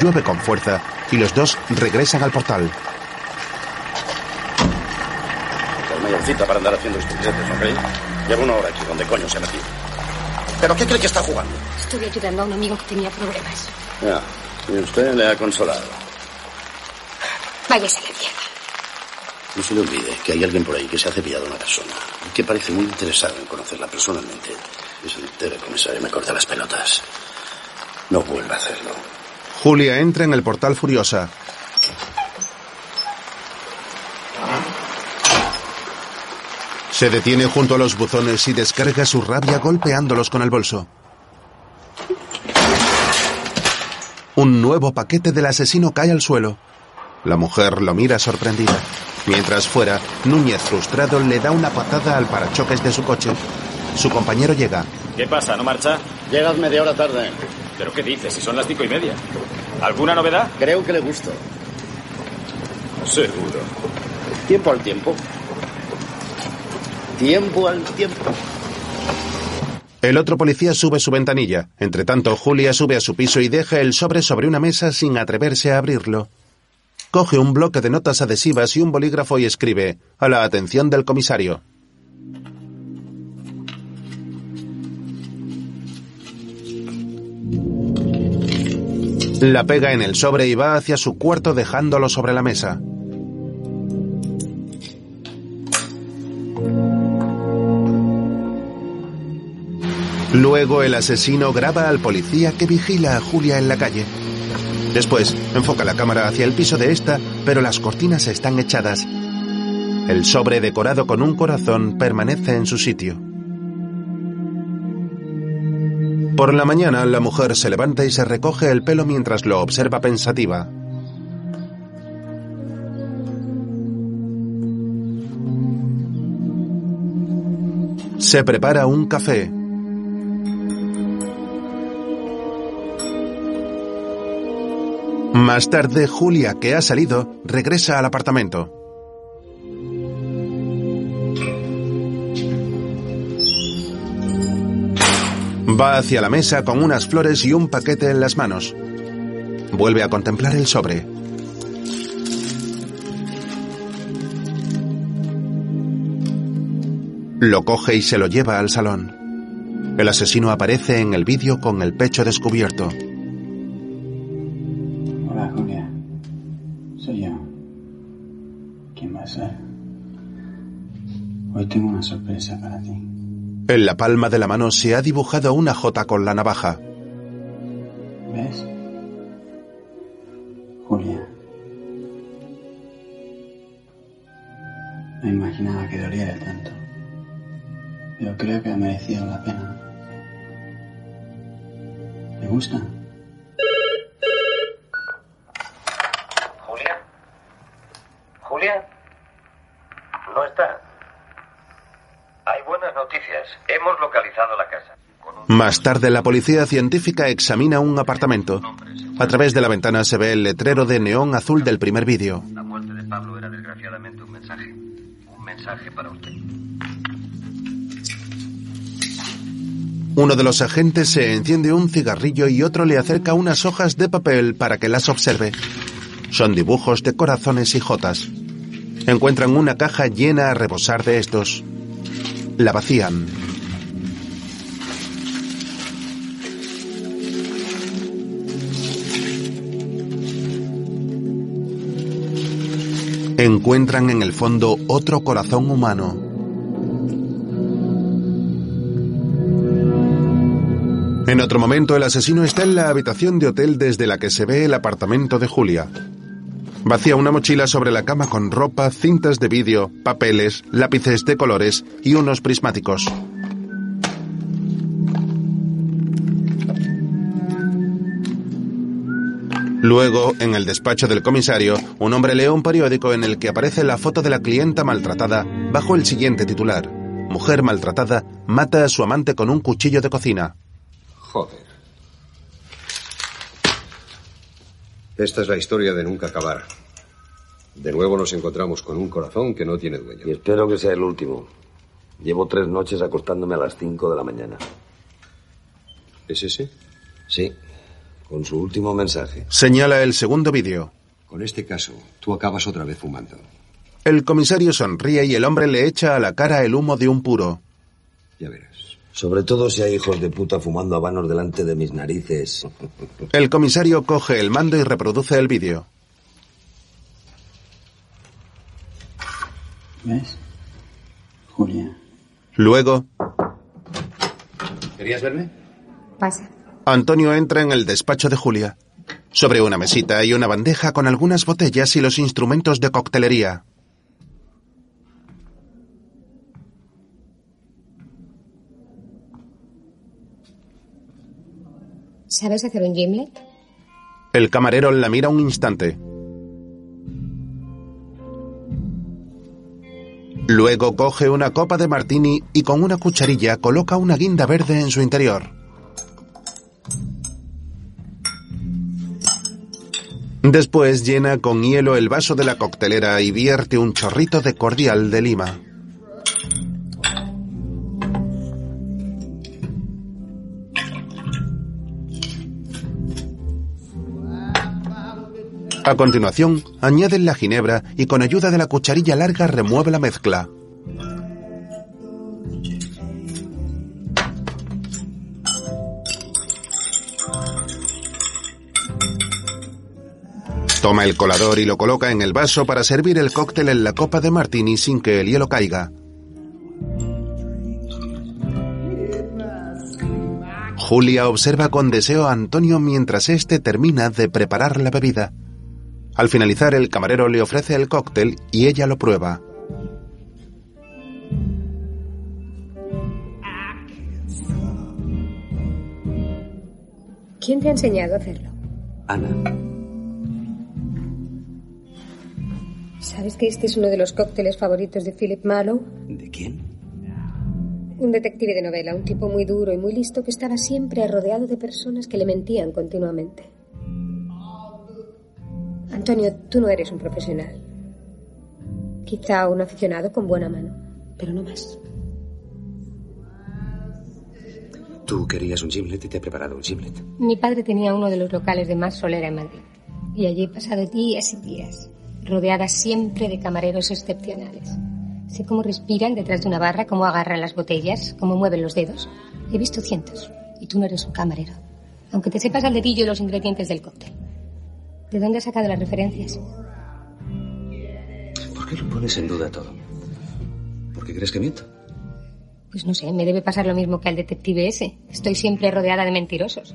Llueve con fuerza y los dos regresan al portal. Mayorcita para andar haciendo estupideces, ¿ok? Llevo una hora aquí, donde coño se ha metido? ¿Pero qué cree que está jugando? Estoy ayudando a un amigo que tenía problemas. Ya, y usted le ha consolado. Váyase a la mierda. No se le olvide que hay alguien por ahí que se ha cepillado a una persona y que parece muy interesado en conocerla personalmente. Se entere, comisario, me corta las pelotas. No vuelva a hacerlo. Julia entra en el portal furiosa. Se detiene junto a los buzones y descarga su rabia golpeándolos con el bolso. Un nuevo paquete del asesino cae al suelo. La mujer lo mira sorprendida. Mientras fuera, Núñez, frustrado, le da una patada al parachoques de su coche. Su compañero llega. ¿Qué pasa? ¿No marcha? Llegas media hora tarde. ¿Pero qué dices? Si son las cinco y media. ¿Alguna novedad? Creo que le gusto. Seguro. Tiempo al tiempo. Tiempo al tiempo. El otro policía sube su ventanilla. Entre tanto, Julia sube a su piso y deja el sobre sobre una mesa sin atreverse a abrirlo. Coge un bloque de notas adhesivas y un bolígrafo y escribe, a la atención del comisario. La pega en el sobre y va hacia su cuarto dejándolo sobre la mesa. Luego el asesino graba al policía que vigila a Julia en la calle. Después enfoca la cámara hacia el piso de esta, pero las cortinas están echadas. El sobre decorado con un corazón permanece en su sitio. Por la mañana, la mujer se levanta y se recoge el pelo mientras lo observa pensativa. Se prepara un café. Más tarde, Julia, que ha salido, regresa al apartamento. Va hacia la mesa con unas flores y un paquete en las manos. Vuelve a contemplar el sobre. Lo coge y se lo lleva al salón. El asesino aparece en el vídeo con el pecho descubierto. Tengo una sorpresa para ti. En la palma de la mano se ha dibujado una J con la navaja. ¿Ves? Julia. No imaginaba que doliera tanto. Pero creo que ha merecido la pena. ¿Le gusta? ¿Julia? ¿Julia? No está. Hay buenas noticias. Hemos localizado la casa. Más tarde, la policía científica examina un apartamento. A través de la ventana se ve el letrero de neón azul del primer vídeo. La muerte de Pablo era desgraciadamente un mensaje. Un mensaje para usted. Uno de los agentes se enciende un cigarrillo y otro le acerca unas hojas de papel para que las observe. Son dibujos de corazones y jotas. Encuentran una caja llena a rebosar de estos. La vacían. Encuentran en el fondo otro corazón humano. En otro momento, el asesino está en la habitación de hotel desde la que se ve el apartamento de Julia. Vacía una mochila sobre la cama con ropa, cintas de vídeo, papeles, lápices de colores y unos prismáticos. Luego, en el despacho del comisario, un hombre lee un periódico en el que aparece la foto de la clienta maltratada bajo el siguiente titular. Mujer maltratada mata a su amante con un cuchillo de cocina. Joder. Esta es la historia de nunca acabar. De nuevo nos encontramos con un corazón que no tiene dueño. Y espero que sea el último. Llevo tres noches acostándome a las cinco de la mañana. ¿Es ese? Sí, con su último mensaje. Señala el segundo vídeo. Con este caso, tú acabas otra vez fumando. El comisario sonríe y el hombre le echa a la cara el humo de un puro. Ya verás. Sobre todo si hay hijos de puta fumando habanos delante de mis narices. El comisario coge el mando y reproduce el vídeo. ¿Ves? Julia. Luego, ¿Querías verme? Pasa. Antonio entra en el despacho de Julia. Sobre una mesita hay una bandeja con algunas botellas y los instrumentos de coctelería. ¿Sabes hacer un gimlet? El camarero la mira un instante. Luego coge una copa de martini y con una cucharilla coloca una guinda verde en su interior. Después llena con hielo el vaso de la coctelera y vierte un chorrito de cordial de lima. A continuación, añaden la ginebra y con ayuda de la cucharilla larga remueve la mezcla. Toma el colador y lo coloca en el vaso para servir el cóctel en la copa de martini sin que el hielo caiga. Julia observa con deseo a Antonio mientras éste termina de preparar la bebida. Al finalizar, el camarero le ofrece el cóctel y ella lo prueba. ¿Quién te ha enseñado a hacerlo? Ana, ¿Sabes que este es uno de los cócteles favoritos de Philip Marlowe? ¿de quién? Un detective de novela, un tipo muy duro y muy listo que estaba siempre rodeado de personas que le mentían continuamente. Antonio, tú no eres un profesional. Quizá un aficionado con buena mano, pero no más. Tú querías un gimlet y te he preparado un gimlet. Mi padre tenía uno de los locales de más solera en Madrid. Y allí he pasado días y días, rodeada siempre de camareros excepcionales. Sé cómo respiran detrás de una barra, cómo agarran las botellas, cómo mueven los dedos. He visto cientos. Y tú no eres un camarero. Aunque te sepas al dedillo los ingredientes del cóctel. ¿De dónde has sacado las referencias? ¿Por qué lo pones en duda todo? ¿Por qué crees que miento? Pues no sé, me debe pasar lo mismo que al detective ese. Estoy siempre rodeada de mentirosos.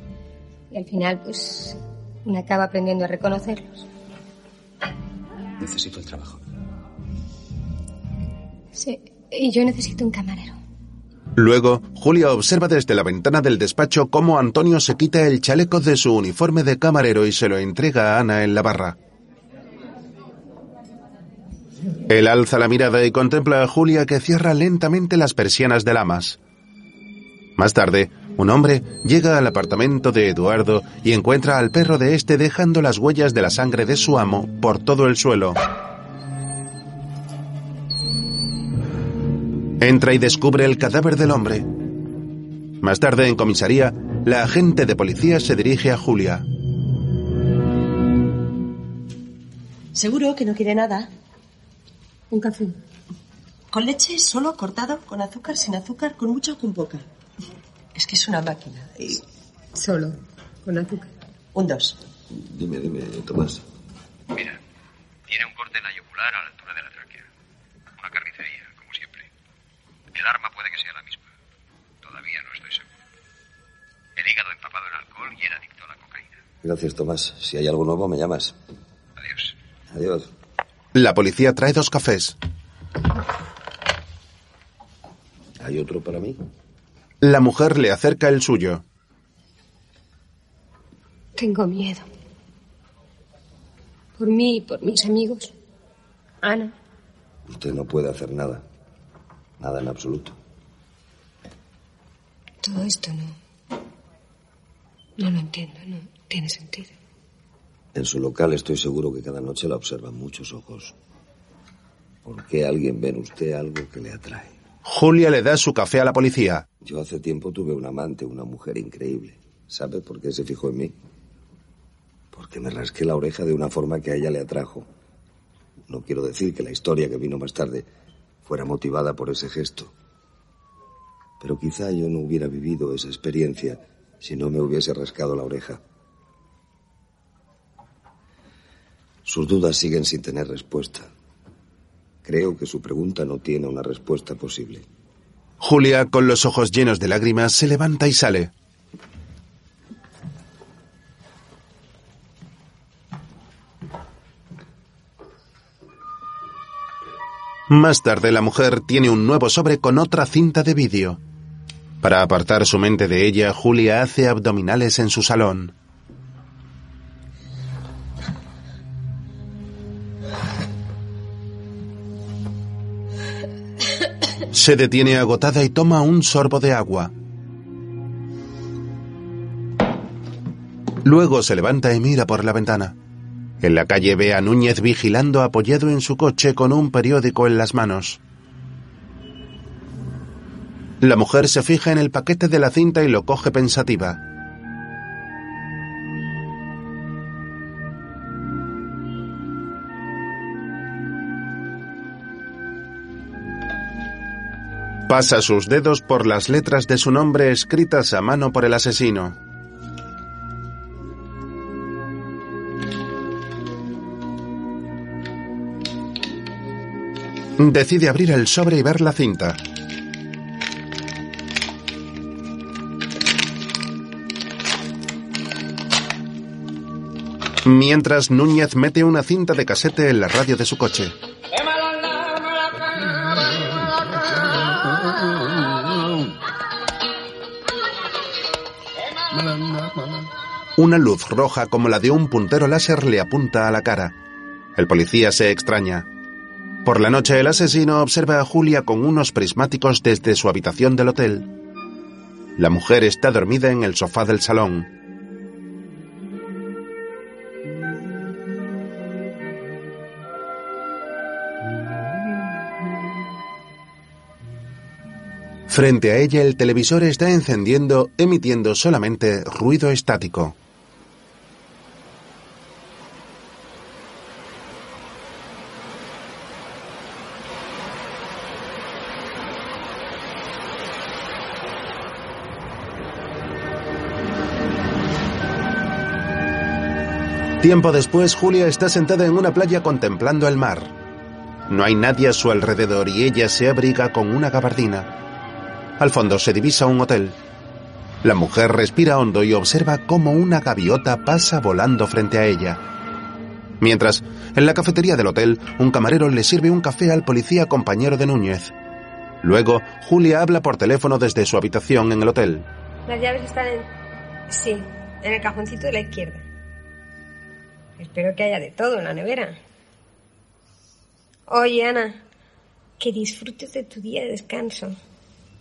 Y al final, pues, una acaba aprendiendo a reconocerlos. Necesito el trabajo. Sí, y yo necesito un camarero. Luego, Julia observa desde la ventana del despacho cómo Antonio se quita el chaleco de su uniforme de camarero y se lo entrega a Ana en la barra. Él alza la mirada y contempla a Julia que cierra lentamente las persianas del amas. Más tarde, un hombre llega al apartamento de Eduardo y encuentra al perro de este dejando las huellas de la sangre de su amo por todo el suelo. Entra y descubre el cadáver del hombre. Más tarde, en comisaría, la agente de policía se dirige a Julia. ¿Seguro que no quiere nada? Un café. ¿Con leche solo, cortado, con azúcar, sin azúcar, con mucha o con poca? Es que es una máquina. Y... Solo, con azúcar. Un dos. Dime, dime, Tomás. Mira, tiene un corte en la yugular a la altura de la tráquea. Una carnicería, como siempre. El arma puede que sea la misma. Todavía no estoy seguro. El hígado empapado en alcohol y era adicto a la cocaína. Gracias, Tomás. Si hay algo nuevo, me llamas. Adiós. Adiós. La policía trae dos cafés. ¿Hay otro para mí? La mujer le acerca el suyo. Tengo miedo. Por mí y por mis amigos. Ana, Usted no puede hacer nada. Nada en absoluto. todo esto no. No lo entiendo, no tiene sentido. En su local estoy seguro que cada noche la observan muchos ojos. ¿Por qué alguien ve en usted algo que le atrae? Julia le da su café a la policía. Yo hace tiempo tuve un amante, una mujer increíble. ¿Sabe por qué se fijó en mí? Porque me rasqué la oreja de una forma que a ella le atrajo. No quiero decir que la historia que vino más tarde fuera motivada por ese gesto. Pero quizá yo no hubiera vivido esa experiencia si no me hubiese rascado la oreja. Sus dudas siguen sin tener respuesta. Creo que su pregunta no tiene una respuesta posible. Julia, con los ojos llenos de lágrimas, se levanta y sale. Más tarde la mujer tiene un nuevo sobre con otra cinta de vídeo. Para apartar su mente de ella, Julia hace abdominales en su salón. Se detiene agotada y toma un sorbo de agua. Luego se levanta y mira por la ventana. En la calle ve a Núñez vigilando apoyado en su coche con un periódico en las manos. La mujer se fija en el paquete de la cinta y lo coge pensativa. Pasa sus dedos por las letras de su nombre escritas a mano por el asesino. Decide abrir el sobre y ver la cinta. Mientras Núñez mete una cinta de casete en la radio de su coche. Una luz roja como la de un puntero láser le apunta a la cara. El policía se extraña. Por la noche el asesino observa a Julia con unos prismáticos desde su habitación del hotel. La mujer está dormida en el sofá del salón. Frente a ella el televisor está encendiendo, emitiendo solamente ruido estático. Tiempo después, Julia está sentada en una playa contemplando el mar. No hay nadie a su alrededor y ella se abriga con una gabardina. Al fondo se divisa un hotel. La mujer respira hondo y observa cómo una gaviota pasa volando frente a ella. Mientras, en la cafetería del hotel, un camarero le sirve un café al policía compañero de Núñez. Luego, Julia habla por teléfono desde su habitación en el hotel. Las llaves están en... Sí, en el cajoncito de la izquierda. Espero que haya de todo en la nevera. Oye, Ana, que disfrutes de tu día de descanso.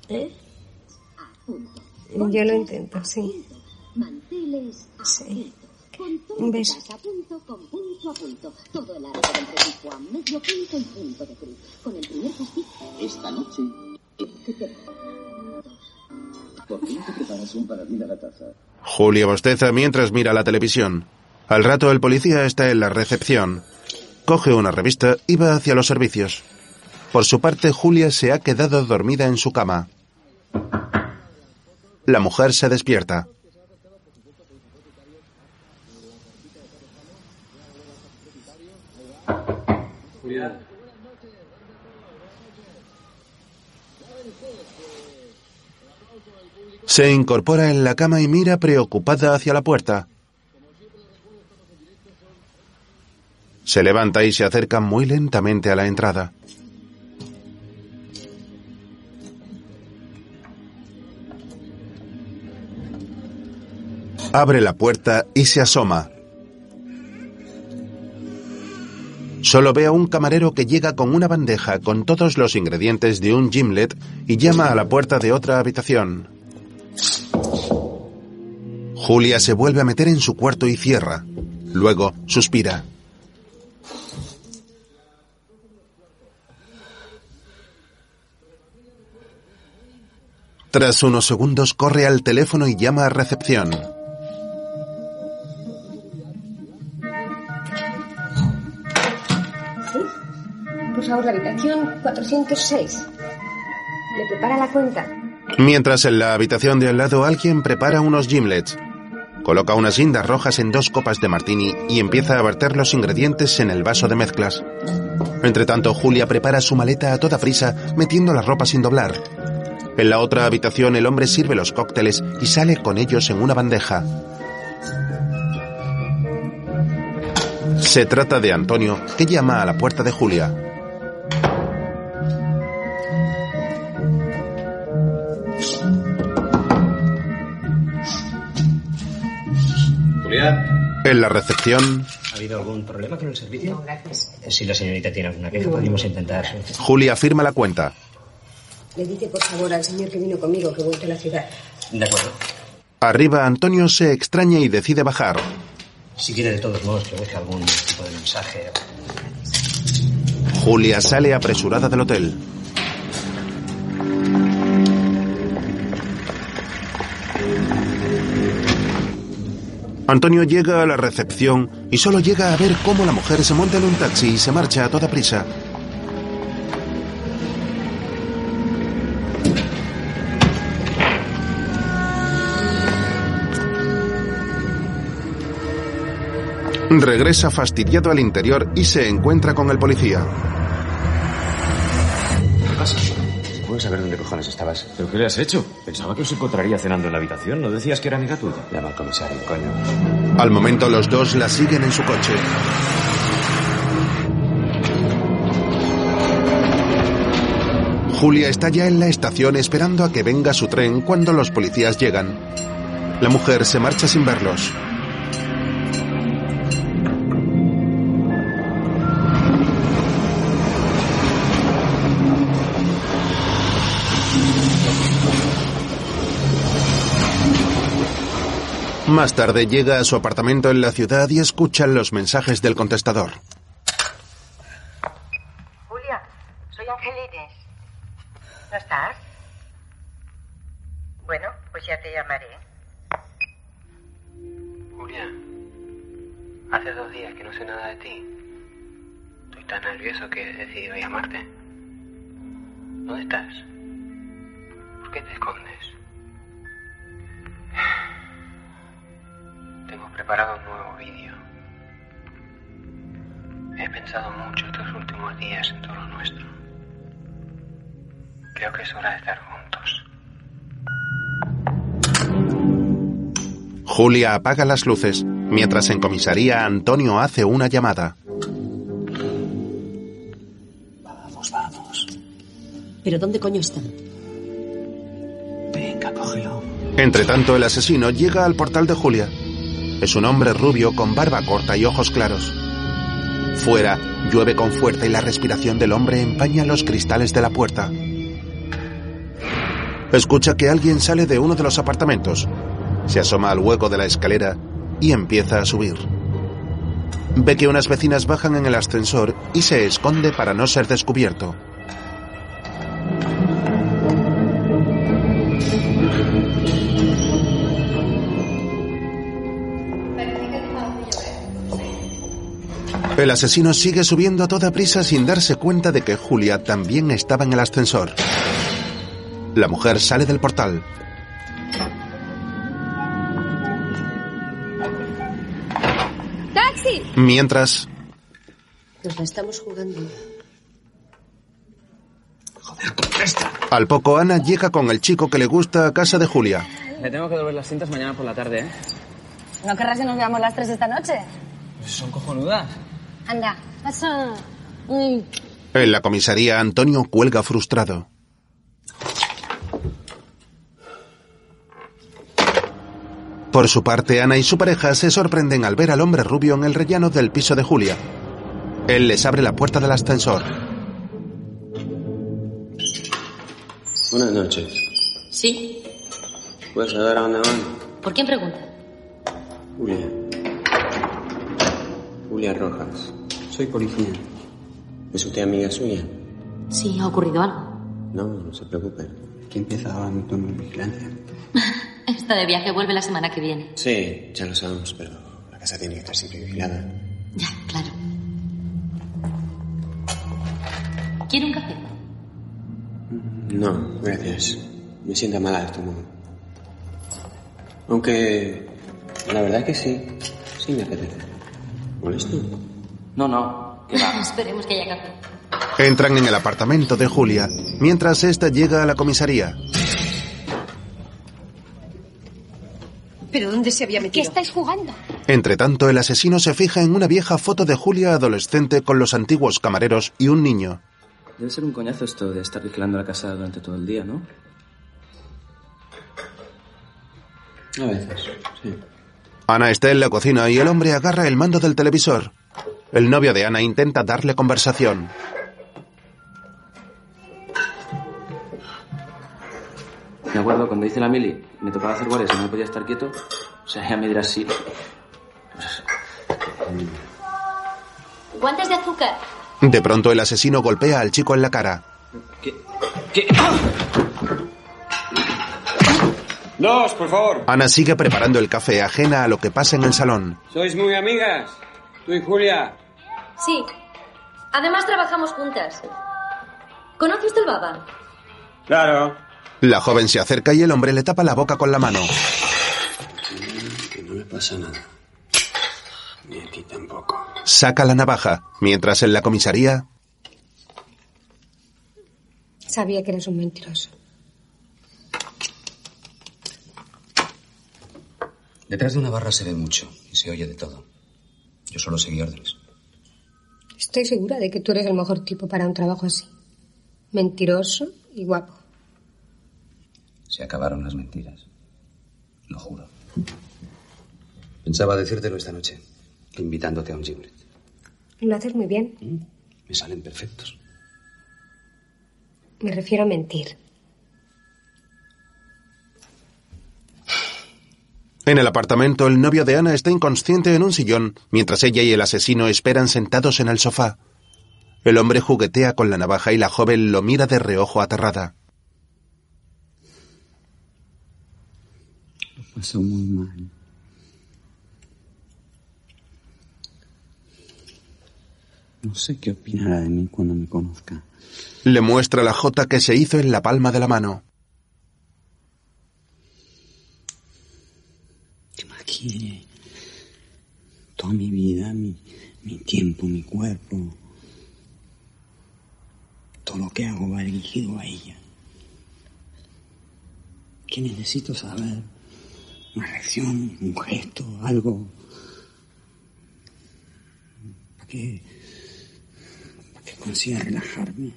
¿Eh? Yo lo intento, sí. Sí. Con todo Un beso. a punto, con punto a punto. Todo el arco del preciso a medio punto y punto de cruz. Con el primer pastillo. Esta noche, ¿por qué no te preparas un para mí a la taza? Julia bosteza mientras mira la televisión. Al rato el policía está en la recepción. Coge una revista y va hacia los servicios. Por su parte, Julia se ha quedado dormida en su cama. La mujer se despierta. Se incorpora en la cama y mira preocupada hacia la puerta. Se levanta y se acerca muy lentamente a la entrada. Abre la puerta y se asoma. Solo ve a un camarero que llega con una bandeja con todos los ingredientes de un gimlet y llama a la puerta de otra habitación. Julia se vuelve a meter en su cuarto y cierra. Luego suspira. Tras unos segundos corre al teléfono y llama a recepción. Por favor, la habitación 406. ¿Me prepara la cuenta? Mientras en la habitación de al lado alguien prepara unos gimlets. Coloca unas guindas rojas en dos copas de martini y empieza a verter los ingredientes en el vaso de mezclas. Entre tanto, Julia prepara su maleta a toda prisa, metiendo la ropa sin doblar. En la otra habitación, el hombre sirve los cócteles y sale con ellos en una bandeja. Se trata de Antonio, que llama a la puerta de Julia. Julia. En la recepción, ¿Ha habido algún problema con el servicio? No, gracias. Si la señorita tiene alguna queja, podemos intentar. Julia firma la cuenta. Le dice, por favor, al señor que vino conmigo que he vuelto a la ciudad. De acuerdo. Arriba, Antonio se extraña y decide bajar. Si quiere, de todos modos, que deje algún tipo de mensaje. Julia sale apresurada del hotel. Antonio llega a la recepción y solo llega a ver cómo la mujer se monta en un taxi y se marcha a toda prisa. Regresa fastidiado al interior y se encuentra con el policía. ¿Qué pasa? ¿Puedo saber dónde cojones estabas? ¿Pero qué le has hecho? Pensaba que os encontraría cenando en la habitación. ¿No decías que era amiga tuya? Llama al comisario, coño. Al momento los dos la siguen en su coche. Julia está ya en la estación esperando a que venga su tren cuando los policías llegan. La mujer se marcha sin verlos. Más tarde llega a su apartamento en la ciudad y escuchan los mensajes del contestador. Julia, soy Angelines. ¿No estás? Bueno, pues ya te llamaré. Julia, hace dos días que no sé nada de ti. Estoy tan nervioso que he decidido llamarte. ¿Dónde estás? ¿Por qué te escondes? Preparado un nuevo vídeo. He pensado mucho estos últimos días en todo lo nuestro. Creo que es hora de estar juntos. Julia apaga las luces, mientras en comisaría Antonio hace una llamada. Vamos, vamos. ¿Pero dónde coño están? Venga, cógelo. Entre tanto, el asesino llega al portal de Julia. Es un hombre rubio con barba corta y ojos claros. Fuera, llueve con fuerza y la respiración del hombre empaña los cristales de la puerta. Escucha que alguien sale de uno de los apartamentos. Se asoma al hueco de la escalera y empieza a subir. Ve que unas vecinas bajan en el ascensor y se esconde para no ser descubierto. El asesino sigue subiendo a toda prisa sin darse cuenta de que Julia también estaba en el ascensor. La mujer sale del portal. ¡Taxi! Mientras, Nos la estamos jugando. al poco Ana llega con el chico que le gusta a casa de Julia. Le tengo que devolver las cintas mañana por la tarde, ¿eh? ¿No querrás que nos veamos las tres esta noche? Pues son cojonudas. Anda, pasa. Uy. En la comisaría, Antonio cuelga frustrado. Por su parte, Ana y su pareja se sorprenden al ver al hombre rubio en el rellano del piso de Julia. Él les abre la puerta del ascensor. Buenas noches. ¿Sí? ¿Puedes saber a dónde van? ¿Por quién pregunta? Julia. Julia Rojas. Soy policía. ¿Es usted amiga suya? Sí, ha ocurrido algo. No, no se preocupe. Aquí empieza ahora mi turno de vigilancia. Está de viaje, vuelve la semana que viene. Sí, ya lo sabemos, pero la casa tiene que estar siempre vigilada. Ya, claro. ¿Quiere un café? No, gracias. Me sienta mal de estómago. Aunque la verdad que sí, sí me apetece. ¿Molesto? No, no, va. Esperemos que haya café. Entran en el apartamento de Julia, mientras ésta llega a la comisaría. ¿Pero dónde se había ¿Qué metido? estáis jugando? Entre tanto, el asesino se fija en una vieja foto de Julia adolescente con los antiguos camareros y un niño. Debe ser un coñazo esto de estar vigilando la casa durante todo el día, ¿no? A veces, sí. Ana está en la cocina y el hombre agarra el mando del televisor. El novio de Ana intenta darle conversación. Me acuerdo cuando hice la mili, me tocaba hacer guardias y no me podía estar quieto. O sea, ya me dirás sí. Guantes de azúcar. De pronto el asesino golpea al chico en la cara. ¿Qué? Dos, por favor. Ana sigue preparando el café ajena a lo que pasa en el salón. ¿Sois muy amigas? Tú y Julia. Sí. Además trabajamos juntas. ¿Conoce usted el baba? Claro. La joven se acerca y el hombre le tapa la boca con la mano. Que no le pasa nada. Ni a ti tampoco. Saca la navaja, mientras en la comisaría Sabía que eres un mentiroso. Detrás de una barra se ve mucho y se oye de todo. Yo solo seguí órdenes. Estoy segura de que tú eres el mejor tipo para un trabajo así. Mentiroso y guapo. Se acabaron las mentiras. Lo juro. Pensaba decírtelo esta noche, invitándote a un giblet. Lo haces muy bien. Me salen perfectos. Me refiero a mentir. En el apartamento, el novio de Ana está inconsciente en un sillón, mientras ella y el asesino esperan sentados en el sofá. El hombre juguetea con la navaja y la joven lo mira de reojo aterrada. Lo pasó muy mal. No sé qué opinará de mí cuando me conozca. Le muestra la jota que se hizo en la palma de la mano. ¿Qué más quiere? Toda mi vida, mi, mi tiempo, mi cuerpo. Todo lo que hago va dirigido a ella. ¿Qué necesito saber? Una reacción, un gesto, algo. Para que, para que consiga relajarme.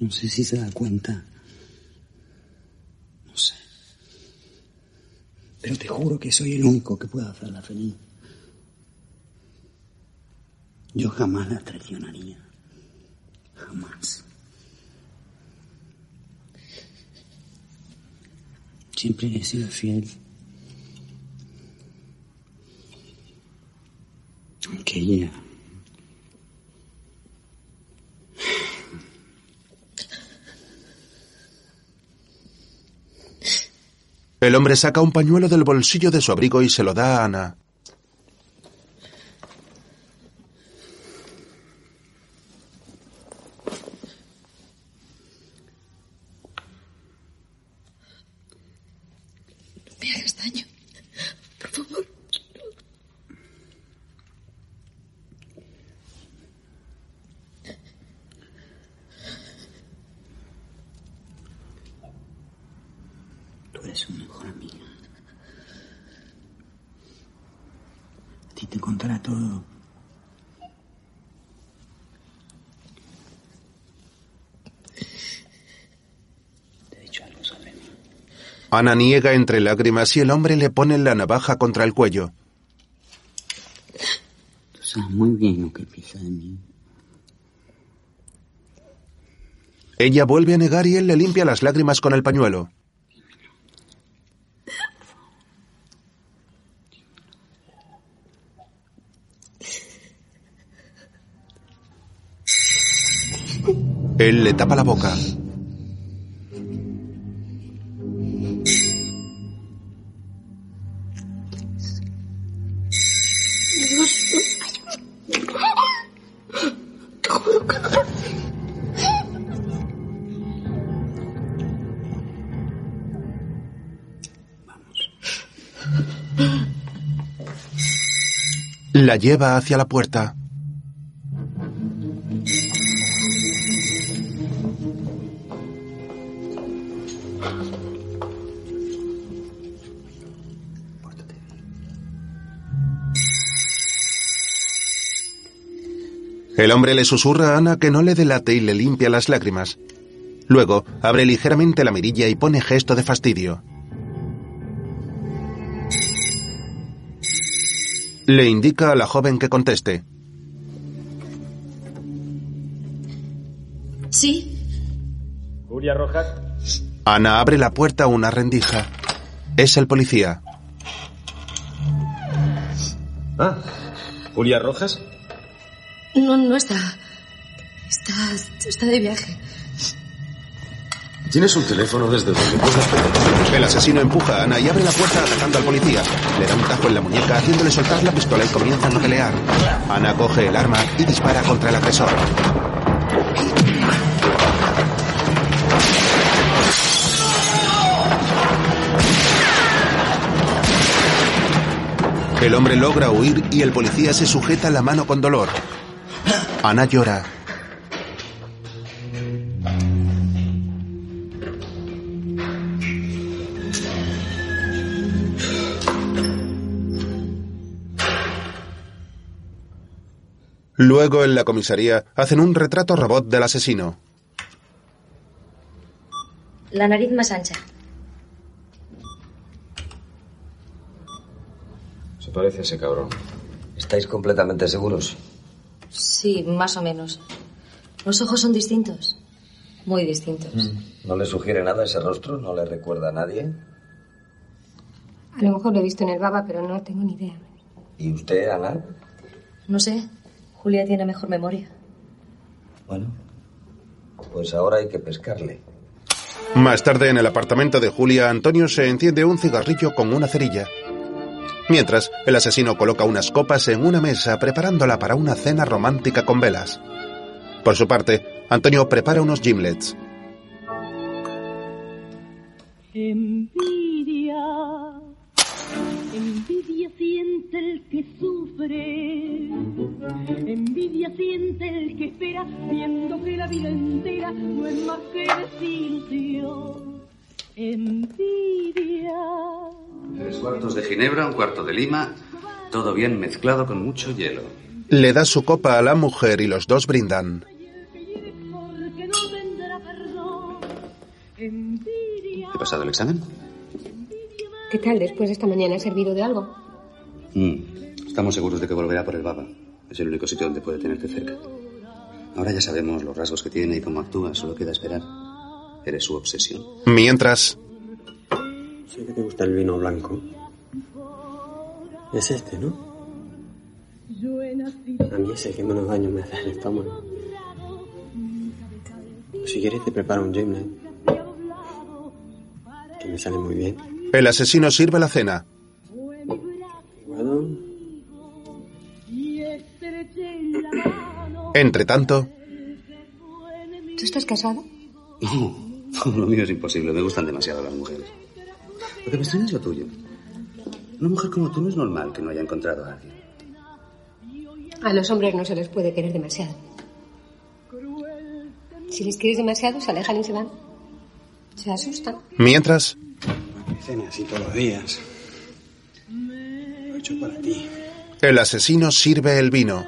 No sé si se da cuenta. No sé. Pero te juro que soy el único que puede hacerla feliz. Yo jamás la traicionaría. Jamás. Siempre he sido fiel. Aunque ella El hombre saca un pañuelo del bolsillo de su abrigo y se lo da a Ana. Ana niega entre lágrimas y el hombre le pone la navaja contra el cuello. Tú sabes muy bien lo que piensa de mí. Ella vuelve a negar y él le limpia las lágrimas con el pañuelo. Él le tapa la boca. La lleva hacia la puerta. El hombre le susurra a Ana que no le delate y le limpia las lágrimas. Luego abre ligeramente la mirilla y pone gesto de fastidio. Le indica a la joven que conteste. Sí. Julia Rojas. Ana abre la puerta a una rendija. Es el policía. Ah, Julia Rojas. No, no está. Está, está de viaje. ¿Tienes un teléfono desde donde pedir? El asesino empuja a Ana y abre la puerta atacando al policía. Le da un tajo en la muñeca haciéndole soltar la pistola y comienzan a pelear. Ana coge el arma y dispara contra el agresor. El hombre logra huir y el policía se sujeta la mano con dolor. Ana llora. Luego en la comisaría hacen un retrato robot del asesino. La nariz más ancha. Se parece a ese cabrón. ¿Estáis completamente seguros? Sí, más o menos. Los ojos son distintos. Muy distintos. ¿No le sugiere nada ese rostro? ¿No le recuerda a nadie? A lo mejor lo he visto en el baba, pero no tengo ni idea. ¿Y usted, Ana? No sé. Julia tiene mejor memoria. Bueno, pues ahora hay que pescarle. Más tarde en el apartamento de Julia, Antonio se enciende un cigarrillo con una cerilla. Mientras, el asesino coloca unas copas en una mesa preparándola para una cena romántica con velas. Por su parte, Antonio prepara unos gimlets. Envidia, envidia siente el que sufre, envidia siente el que espera, viendo que la vida entera no es más que desilusión. Envidia. Tres cuartos de ginebra, un cuarto de lima, todo bien mezclado con mucho hielo. Le da su copa a la mujer y los dos brindan. ¿He pasado el examen? ¿Qué tal después de esta mañana? ¿Ha servido de algo? Mm, Estamos seguros de que volverá por el baba. Es el único sitio donde puede tenerte cerca. Ahora ya sabemos los rasgos que tiene y cómo actúa. Solo queda esperar. Eres su obsesión. Mientras, Sé que te gusta el vino blanco. Es este, ¿no? A mí es el que menos daño me hace al estómago. Si quieres te preparo un gym night. Que me sale muy bien. El asesino sirve la cena. Bueno, Entre tanto, ¿Tú estás casado? No, lo mío es imposible. Me gustan demasiado las mujeres. Lo que me extraña es lo tuyo. Una mujer como tú no es normal que no haya encontrado a alguien. A los hombres no se les puede querer demasiado. Si les quieres demasiado, se alejan y se van. Se asustan. mientras, cena así todos los días. Lo he hecho para ti. el asesino sirve el vino.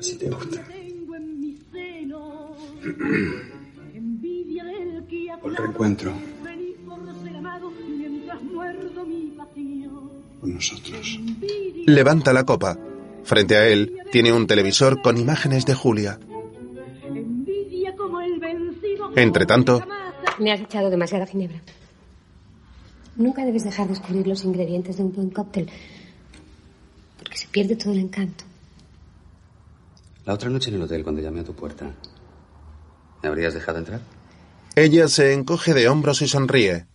Si te gusta. Un reencuentro con nosotros. Levanta la copa. Frente a él tiene un televisor con imágenes de Julia. Entre tanto, Me has echado demasiada ginebra. Nunca debes dejar de descubrir los ingredientes de un buen cóctel, porque se pierde todo el encanto. La otra noche en el hotel, cuando llamé a tu puerta, ¿me habrías dejado entrar? Ella se encoge de hombros y sonríe.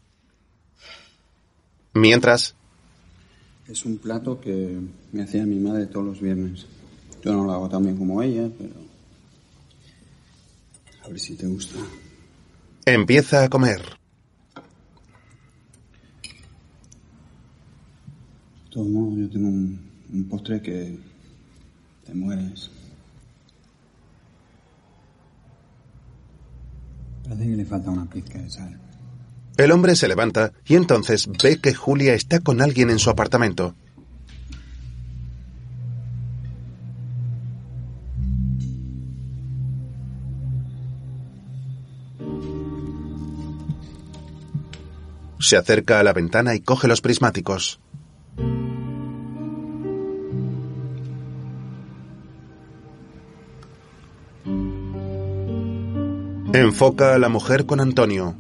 Mientras, Es un plato que me hacía mi madre todos los viernes. Yo no lo hago tan bien como ella, pero... A ver si te gusta. empieza a comer. De todos modos, yo tengo un, un postre que te mueres. Parece que le falta una pizca de sal. El hombre se levanta y entonces ve que Julia está con alguien en su apartamento. Se acerca a la ventana y coge los prismáticos. Enfoca a la mujer con Antonio.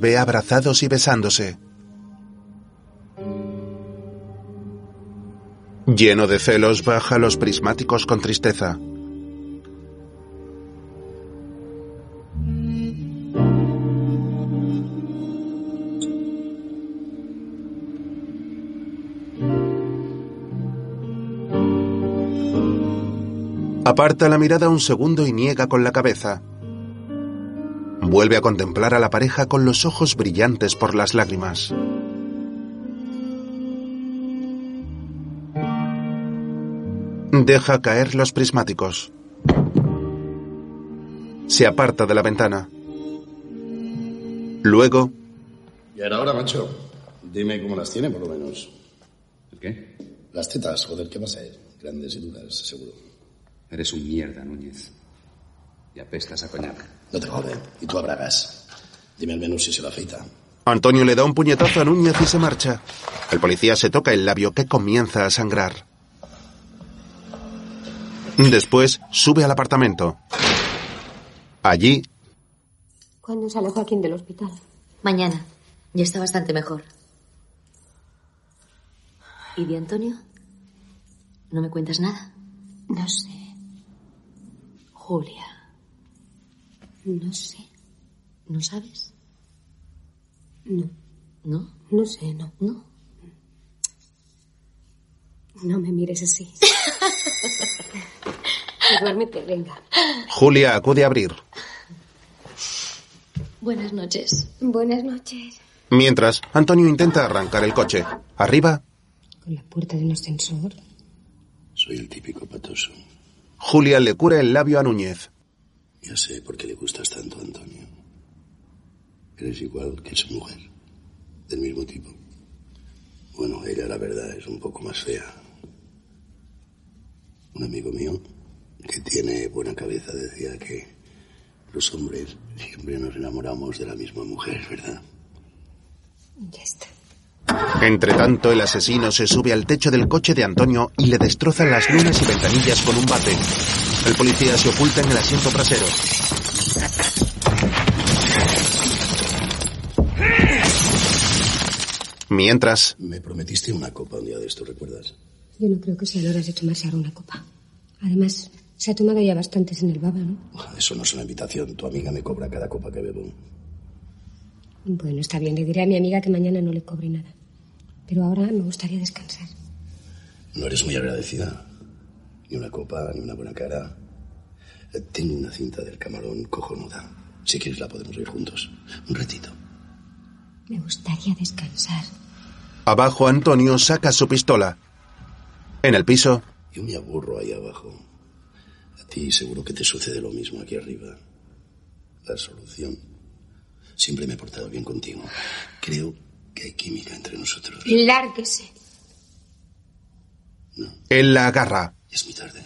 Ve abrazados y besándose. Lleno de celos, baja los prismáticos con tristeza. Aparta la mirada un segundo y niega con la cabeza. Vuelve a contemplar a la pareja con los ojos brillantes por las lágrimas. Deja caer los prismáticos. Se aparta de la ventana. Luego, Y ahora, ahora, macho, dime cómo las tiene, por lo menos. ¿El qué? Las tetas, joder, ¿qué va a ser? Grandes y duras, seguro. Eres un mierda, Núñez. Y apestas a coñac. No te jode. Y tú a bragas. Dime al menos si se lo afeita. Antonio le da un puñetazo a Núñez y se marcha. El policía se toca el labio que comienza a sangrar. Después sube al apartamento. Allí, ¿Cuándo sale Joaquín del hospital? Mañana. Ya está bastante mejor. ¿Y de Antonio? ¿No me cuentas nada? No sé, Julia, no sé. ¿no sabes? No, ¿No? no sé, no. No. No me mires así. Duérmete, venga. Julia acude a abrir. Buenas noches. Buenas noches. Mientras, Antonio intenta arrancar el coche. Arriba, Con la puerta de un ascensor. Soy el típico patoso. Julia le cura el labio a Núñez. Ya sé por qué le gustas tanto, Antonio. Eres igual que su mujer. Del mismo tipo. Bueno, ella la verdad es un poco más fea. Un amigo mío que tiene buena cabeza decía que los hombres siempre nos enamoramos de la misma mujer, ¿verdad? Ya está. Entre tanto, el asesino se sube al techo del coche de Antonio y le destroza las lunas y ventanillas con un bate. El policía se oculta en el asiento trasero. Mientras, Me prometiste una copa un día de esto, ¿recuerdas? Yo no creo que sea la hora de tomarse ahora una copa. Además, se ha tomado ya bastantes en el baba, ¿no? Eso no es una invitación. Tu amiga me cobra cada copa que bebo. Bueno, está bien. Le diré a mi amiga que mañana no le cobre nada. Pero ahora me gustaría descansar. No eres muy agradecida. Ni una copa, ni una buena cara. Tengo una cinta del camarón cojonuda. Si quieres la podemos ver juntos. Un ratito. Me gustaría descansar. abajo Antonio saca su pistola. En el piso, Yo me aburro ahí abajo. A ti seguro que te sucede lo mismo aquí arriba. La solución. Siempre me he portado bien contigo. Creo que hay química entre nosotros. Lárguese. él la agarra. Es muy tarde.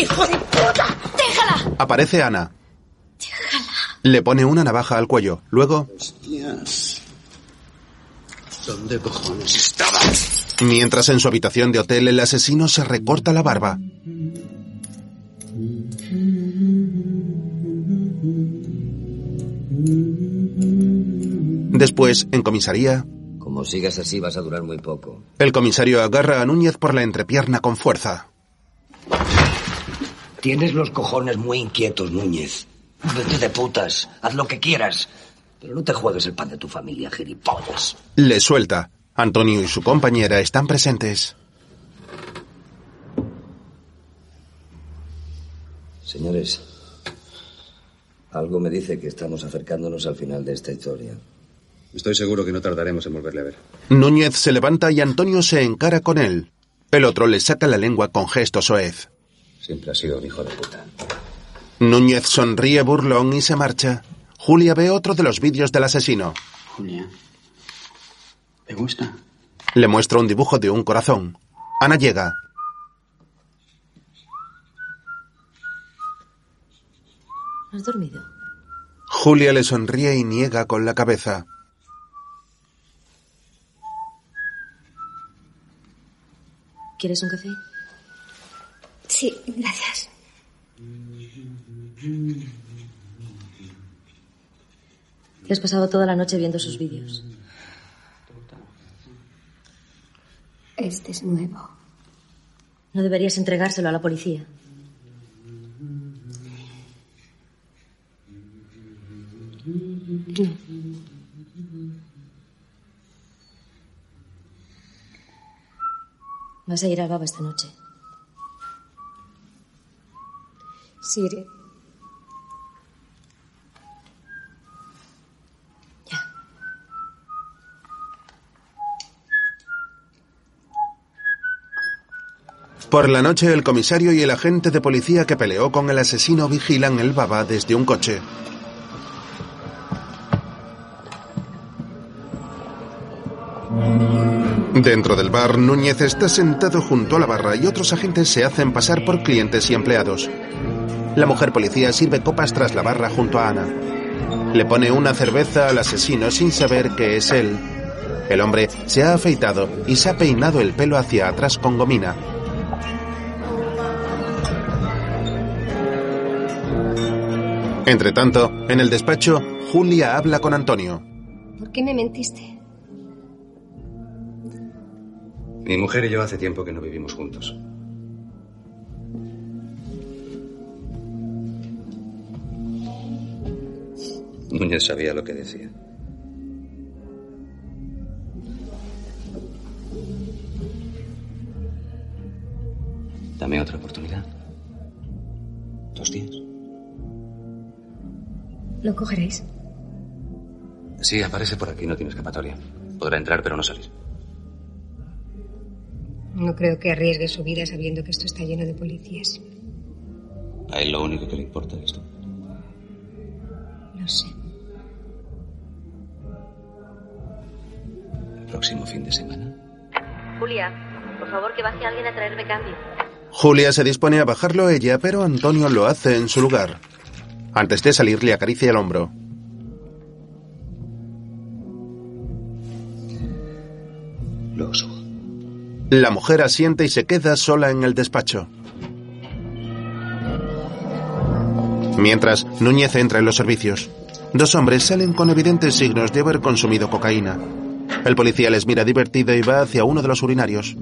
¡Hijo de puta! ¡Déjala! Aparece Ana. Le pone una navaja al cuello. Luego, Hostias. ¿Dónde cojones estabas? mientras en su habitación de hotel el asesino se recorta la barba. Después, en comisaría, Como sigas así vas a durar muy poco. el comisario agarra a Núñez por la entrepierna con fuerza. Tienes los cojones muy inquietos, Núñez. Vete de putas. Haz lo que quieras. Pero no te juegues el pan de tu familia, gilipollas. Le suelta. Antonio y su compañera están presentes. Señores, algo me dice que estamos acercándonos al final de esta historia. Estoy seguro que no tardaremos en volverle a ver. Núñez se levanta y Antonio se encara con él. El otro le saca la lengua con gesto soez. Siempre ha sido un hijo de puta. Núñez sonríe burlón y se marcha. Julia ve otro de los vídeos del asesino. Julia, ¿te gusta? Le muestra un dibujo de un corazón. Ana llega. ¿Has dormido? Julia le sonríe y niega con la cabeza. ¿Quieres un café? Sí, gracias. Te has pasado toda la noche viendo sus vídeos. Este es nuevo. No deberías entregárselo a la policía. No. Vas a ir al baba esta noche. Sí, iré. Por la noche, el comisario y el agente de policía que peleó con el asesino vigilan el baba desde un coche. Dentro del bar, Núñez está sentado junto a la barra y otros agentes se hacen pasar por clientes y empleados. La mujer policía sirve copas tras la barra junto a Ana. Le pone una cerveza al asesino sin saber que es él. El hombre se ha afeitado y se ha peinado el pelo hacia atrás con gomina. Entre tanto, en el despacho, Julia habla con Antonio. ¿Por qué me mentiste? Mi mujer y yo hace tiempo que no vivimos juntos. Núñez sabía lo que decía. Dame otra oportunidad. Dos días. ¿Lo cogeréis? Sí, aparece por aquí, no tiene escapatoria. Podrá entrar, pero no salir. No creo que arriesgue su vida sabiendo que esto está lleno de policías. A él lo único que le importa próximo fin de semana. Julia, por favor que baje alguien a traerme cambio. Julia se dispone a bajarlo ella, pero Antonio lo hace en su lugar. Antes de salir le acaricia el hombro. Lo uso. La mujer asiente y se queda sola en el despacho. Mientras, Núñez entra en los servicios. Dos hombres salen con evidentes signos de haber consumido cocaína. El policía les mira divertido y va hacia uno de los urinarios.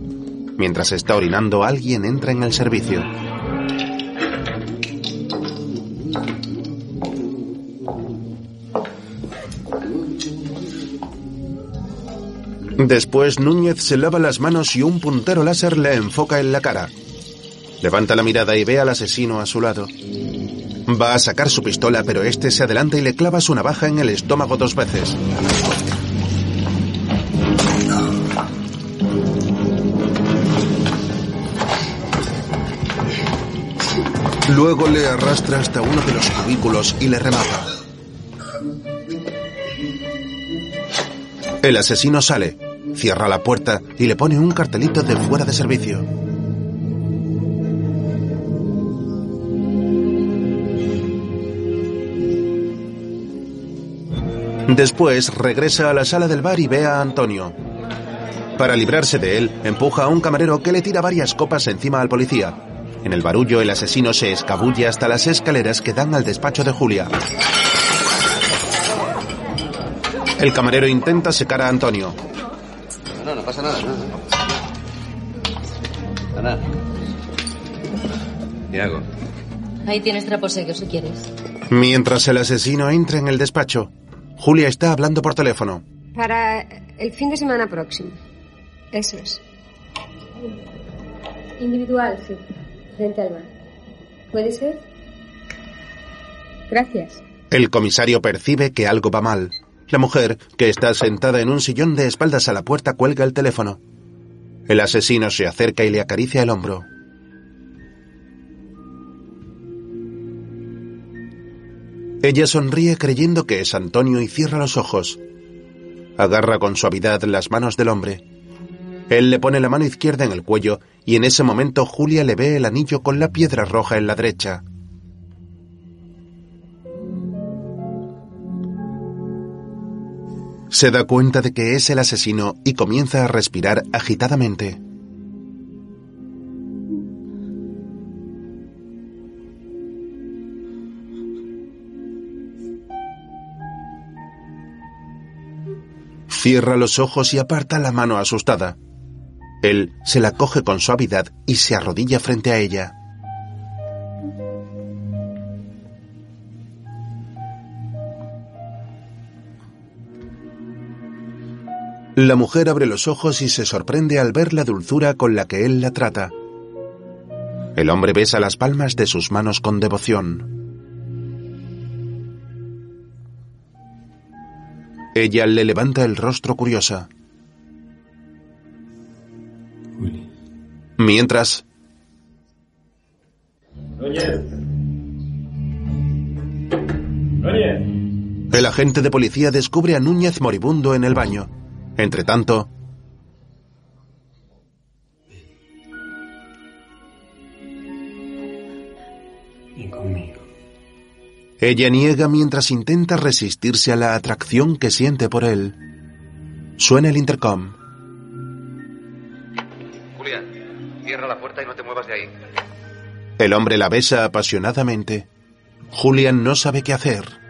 Mientras está orinando, alguien entra en el servicio. Después Núñez se lava las manos y un puntero láser le enfoca en la cara. Levanta la mirada y ve al asesino a su lado. Va a sacar su pistola, pero este se adelanta y le clava su navaja en el estómago dos veces. Luego le arrastra hasta uno de los cubículos y le remata. El asesino sale, cierra la puerta y le pone un cartelito de fuera de servicio. Después regresa a la sala del bar y ve a Antonio. Para librarse de él, empuja a un camarero que le tira varias copas encima al policía. En el barullo, el asesino se escabulle hasta las escaleras que dan al despacho de Julia. El camarero intenta secar a Antonio. No, no pasa nada. No, Nada. ¿Qué hago? Ahí tienes trapo seco si quieres. Mientras el asesino entra en el despacho, Julia está hablando por teléfono. Para el fin de semana próximo. Eso es. Individual, sí. Frente al mar. ¿Puede ser? Gracias. El comisario percibe que algo va mal. La mujer, que está sentada en un sillón de espaldas a la puerta, cuelga el teléfono. El asesino se acerca y le acaricia el hombro. Ella sonríe creyendo que es Antonio y cierra los ojos. Agarra con suavidad las manos del hombre. Él le pone la mano izquierda en el cuello y en ese momento Julia le ve el anillo con la piedra roja en la derecha. Se da cuenta de que es el asesino y comienza a respirar agitadamente. Cierra los ojos y aparta la mano asustada. Él se la coge con suavidad y se arrodilla frente a ella. La mujer abre los ojos y se sorprende al ver la dulzura con la que él la trata. El hombre besa las palmas de sus manos con devoción. Ella le levanta el rostro curiosa. Mientras, el agente de policía descubre a Núñez moribundo en el baño. Entre tanto, Y conmigo. ella niega mientras intenta resistirse a la atracción que siente por él. Suena el intercom. Cierra la puerta y no te muevas de ahí. El hombre la besa apasionadamente. Julian no sabe qué hacer.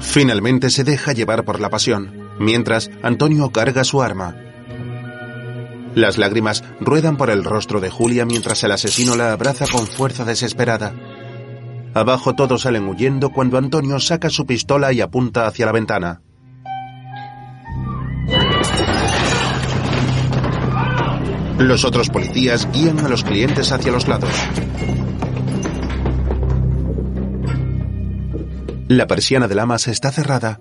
Finalmente se deja llevar por la pasión, mientras Antonio carga su arma. Las lágrimas ruedan por el rostro de Julia mientras el asesino la abraza con fuerza desesperada. Abajo todos salen huyendo cuando Antonio saca su pistola y apunta hacia la ventana. Los otros policías guían a los clientes hacia los lados. La persiana del amas está cerrada.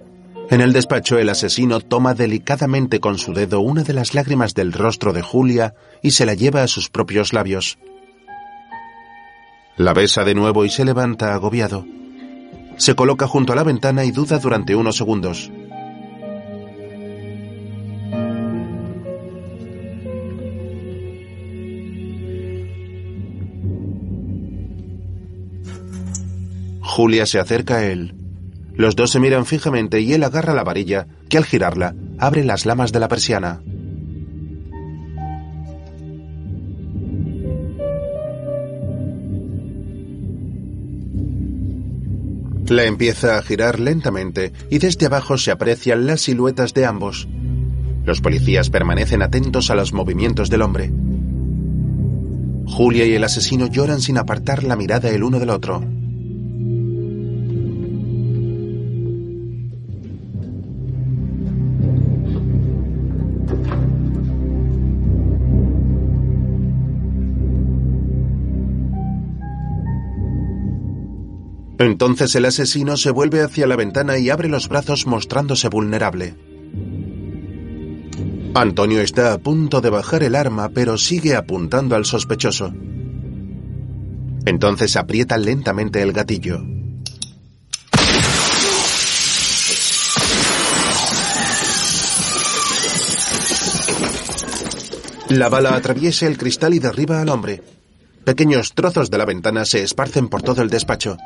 En el despacho el asesino toma delicadamente con su dedo una de las lágrimas del rostro de Julia y se la lleva a sus propios labios. La besa de nuevo y se levanta agobiado. Se coloca junto a la ventana y duda durante unos segundos. Julia se acerca a él. Los dos se miran fijamente y él agarra la varilla, que al girarla abre las lamas de la persiana. La empieza a girar lentamente y desde abajo se aprecian las siluetas de ambos. Los policías permanecen atentos a los movimientos del hombre. Julia y el asesino lloran sin apartar la mirada el uno del otro. Entonces el asesino se vuelve hacia la ventana y abre los brazos mostrándose vulnerable. Antonio está a punto de bajar el arma, pero sigue apuntando al sospechoso. Entonces aprieta lentamente el gatillo. La bala atraviesa el cristal y derriba al hombre. Pequeños trozos de la ventana se esparcen por todo el despacho.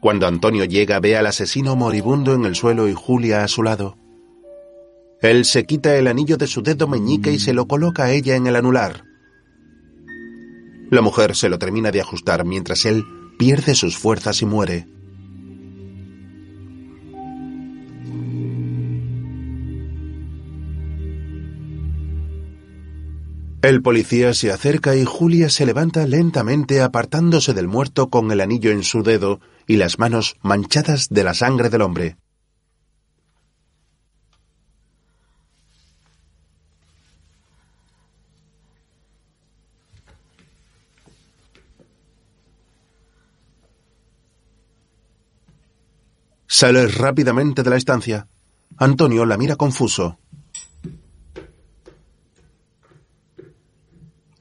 Cuando Antonio llega ve al asesino moribundo en el suelo y Julia a su lado. Él se quita el anillo de su dedo meñique y se lo coloca a ella en el anular. La mujer se lo termina de ajustar mientras él pierde sus fuerzas y muere. El policía se acerca y Julia se levanta lentamente apartándose del muerto con el anillo en su dedo y las manos manchadas de la sangre del hombre. Sale rápidamente de la estancia. Antonio la mira confuso.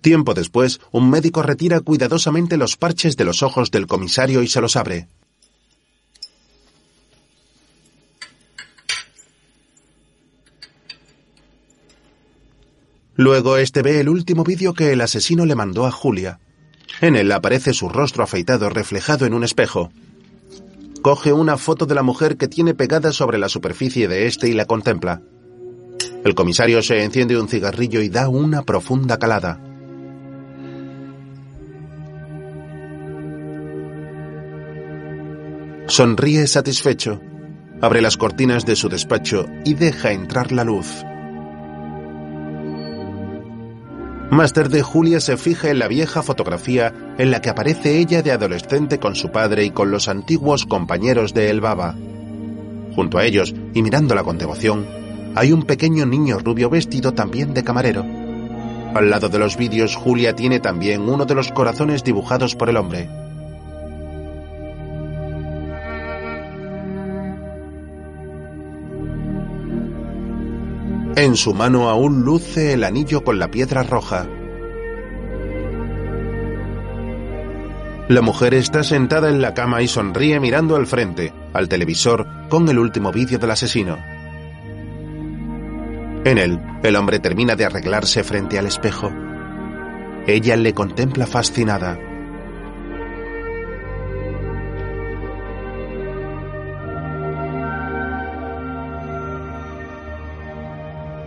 Tiempo después, un médico retira cuidadosamente los parches de los ojos del comisario y se los abre. Luego este ve el último vídeo que el asesino le mandó a Julia. En él aparece su rostro afeitado reflejado en un espejo. Coge una foto de la mujer que tiene pegada sobre la superficie de este y la contempla. El comisario se enciende un cigarrillo y da una profunda calada. Sonríe satisfecho, abre las cortinas de su despacho y deja entrar la luz. Más tarde, Julia se fija en la vieja fotografía en la que aparece ella de adolescente con su padre y con los antiguos compañeros de El Baba. Junto a ellos, y mirándola con devoción, hay un pequeño niño rubio vestido también de camarero. Al lado de los vídeos, Julia tiene también uno de los corazones dibujados por el hombre. En su mano aún luce el anillo con la piedra roja. La mujer está sentada en la cama y sonríe mirando al frente, al televisor, con el último vídeo del asesino. En él, el hombre termina de arreglarse frente al espejo. Ella le contempla fascinada.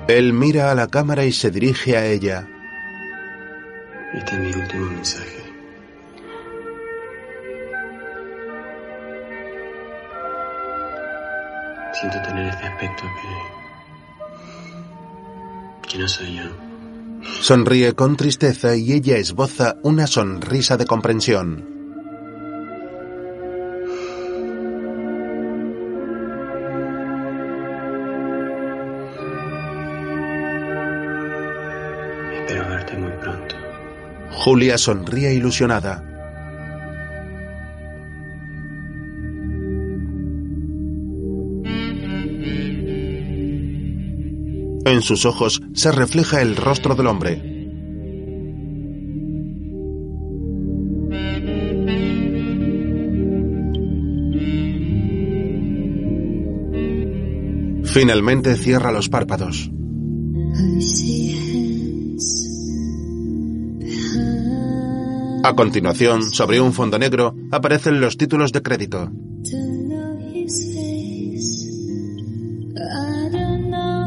Él mira a la cámara y se dirige a ella. Este es mi último mensaje. Siento tener este aspecto que... que no soy yo. Sonríe con tristeza y ella esboza una sonrisa de comprensión. Julia sonríe ilusionada. En sus ojos se refleja el rostro del hombre. Finalmente cierra los párpados. A continuación, sobre un fondo negro, aparecen los títulos de crédito.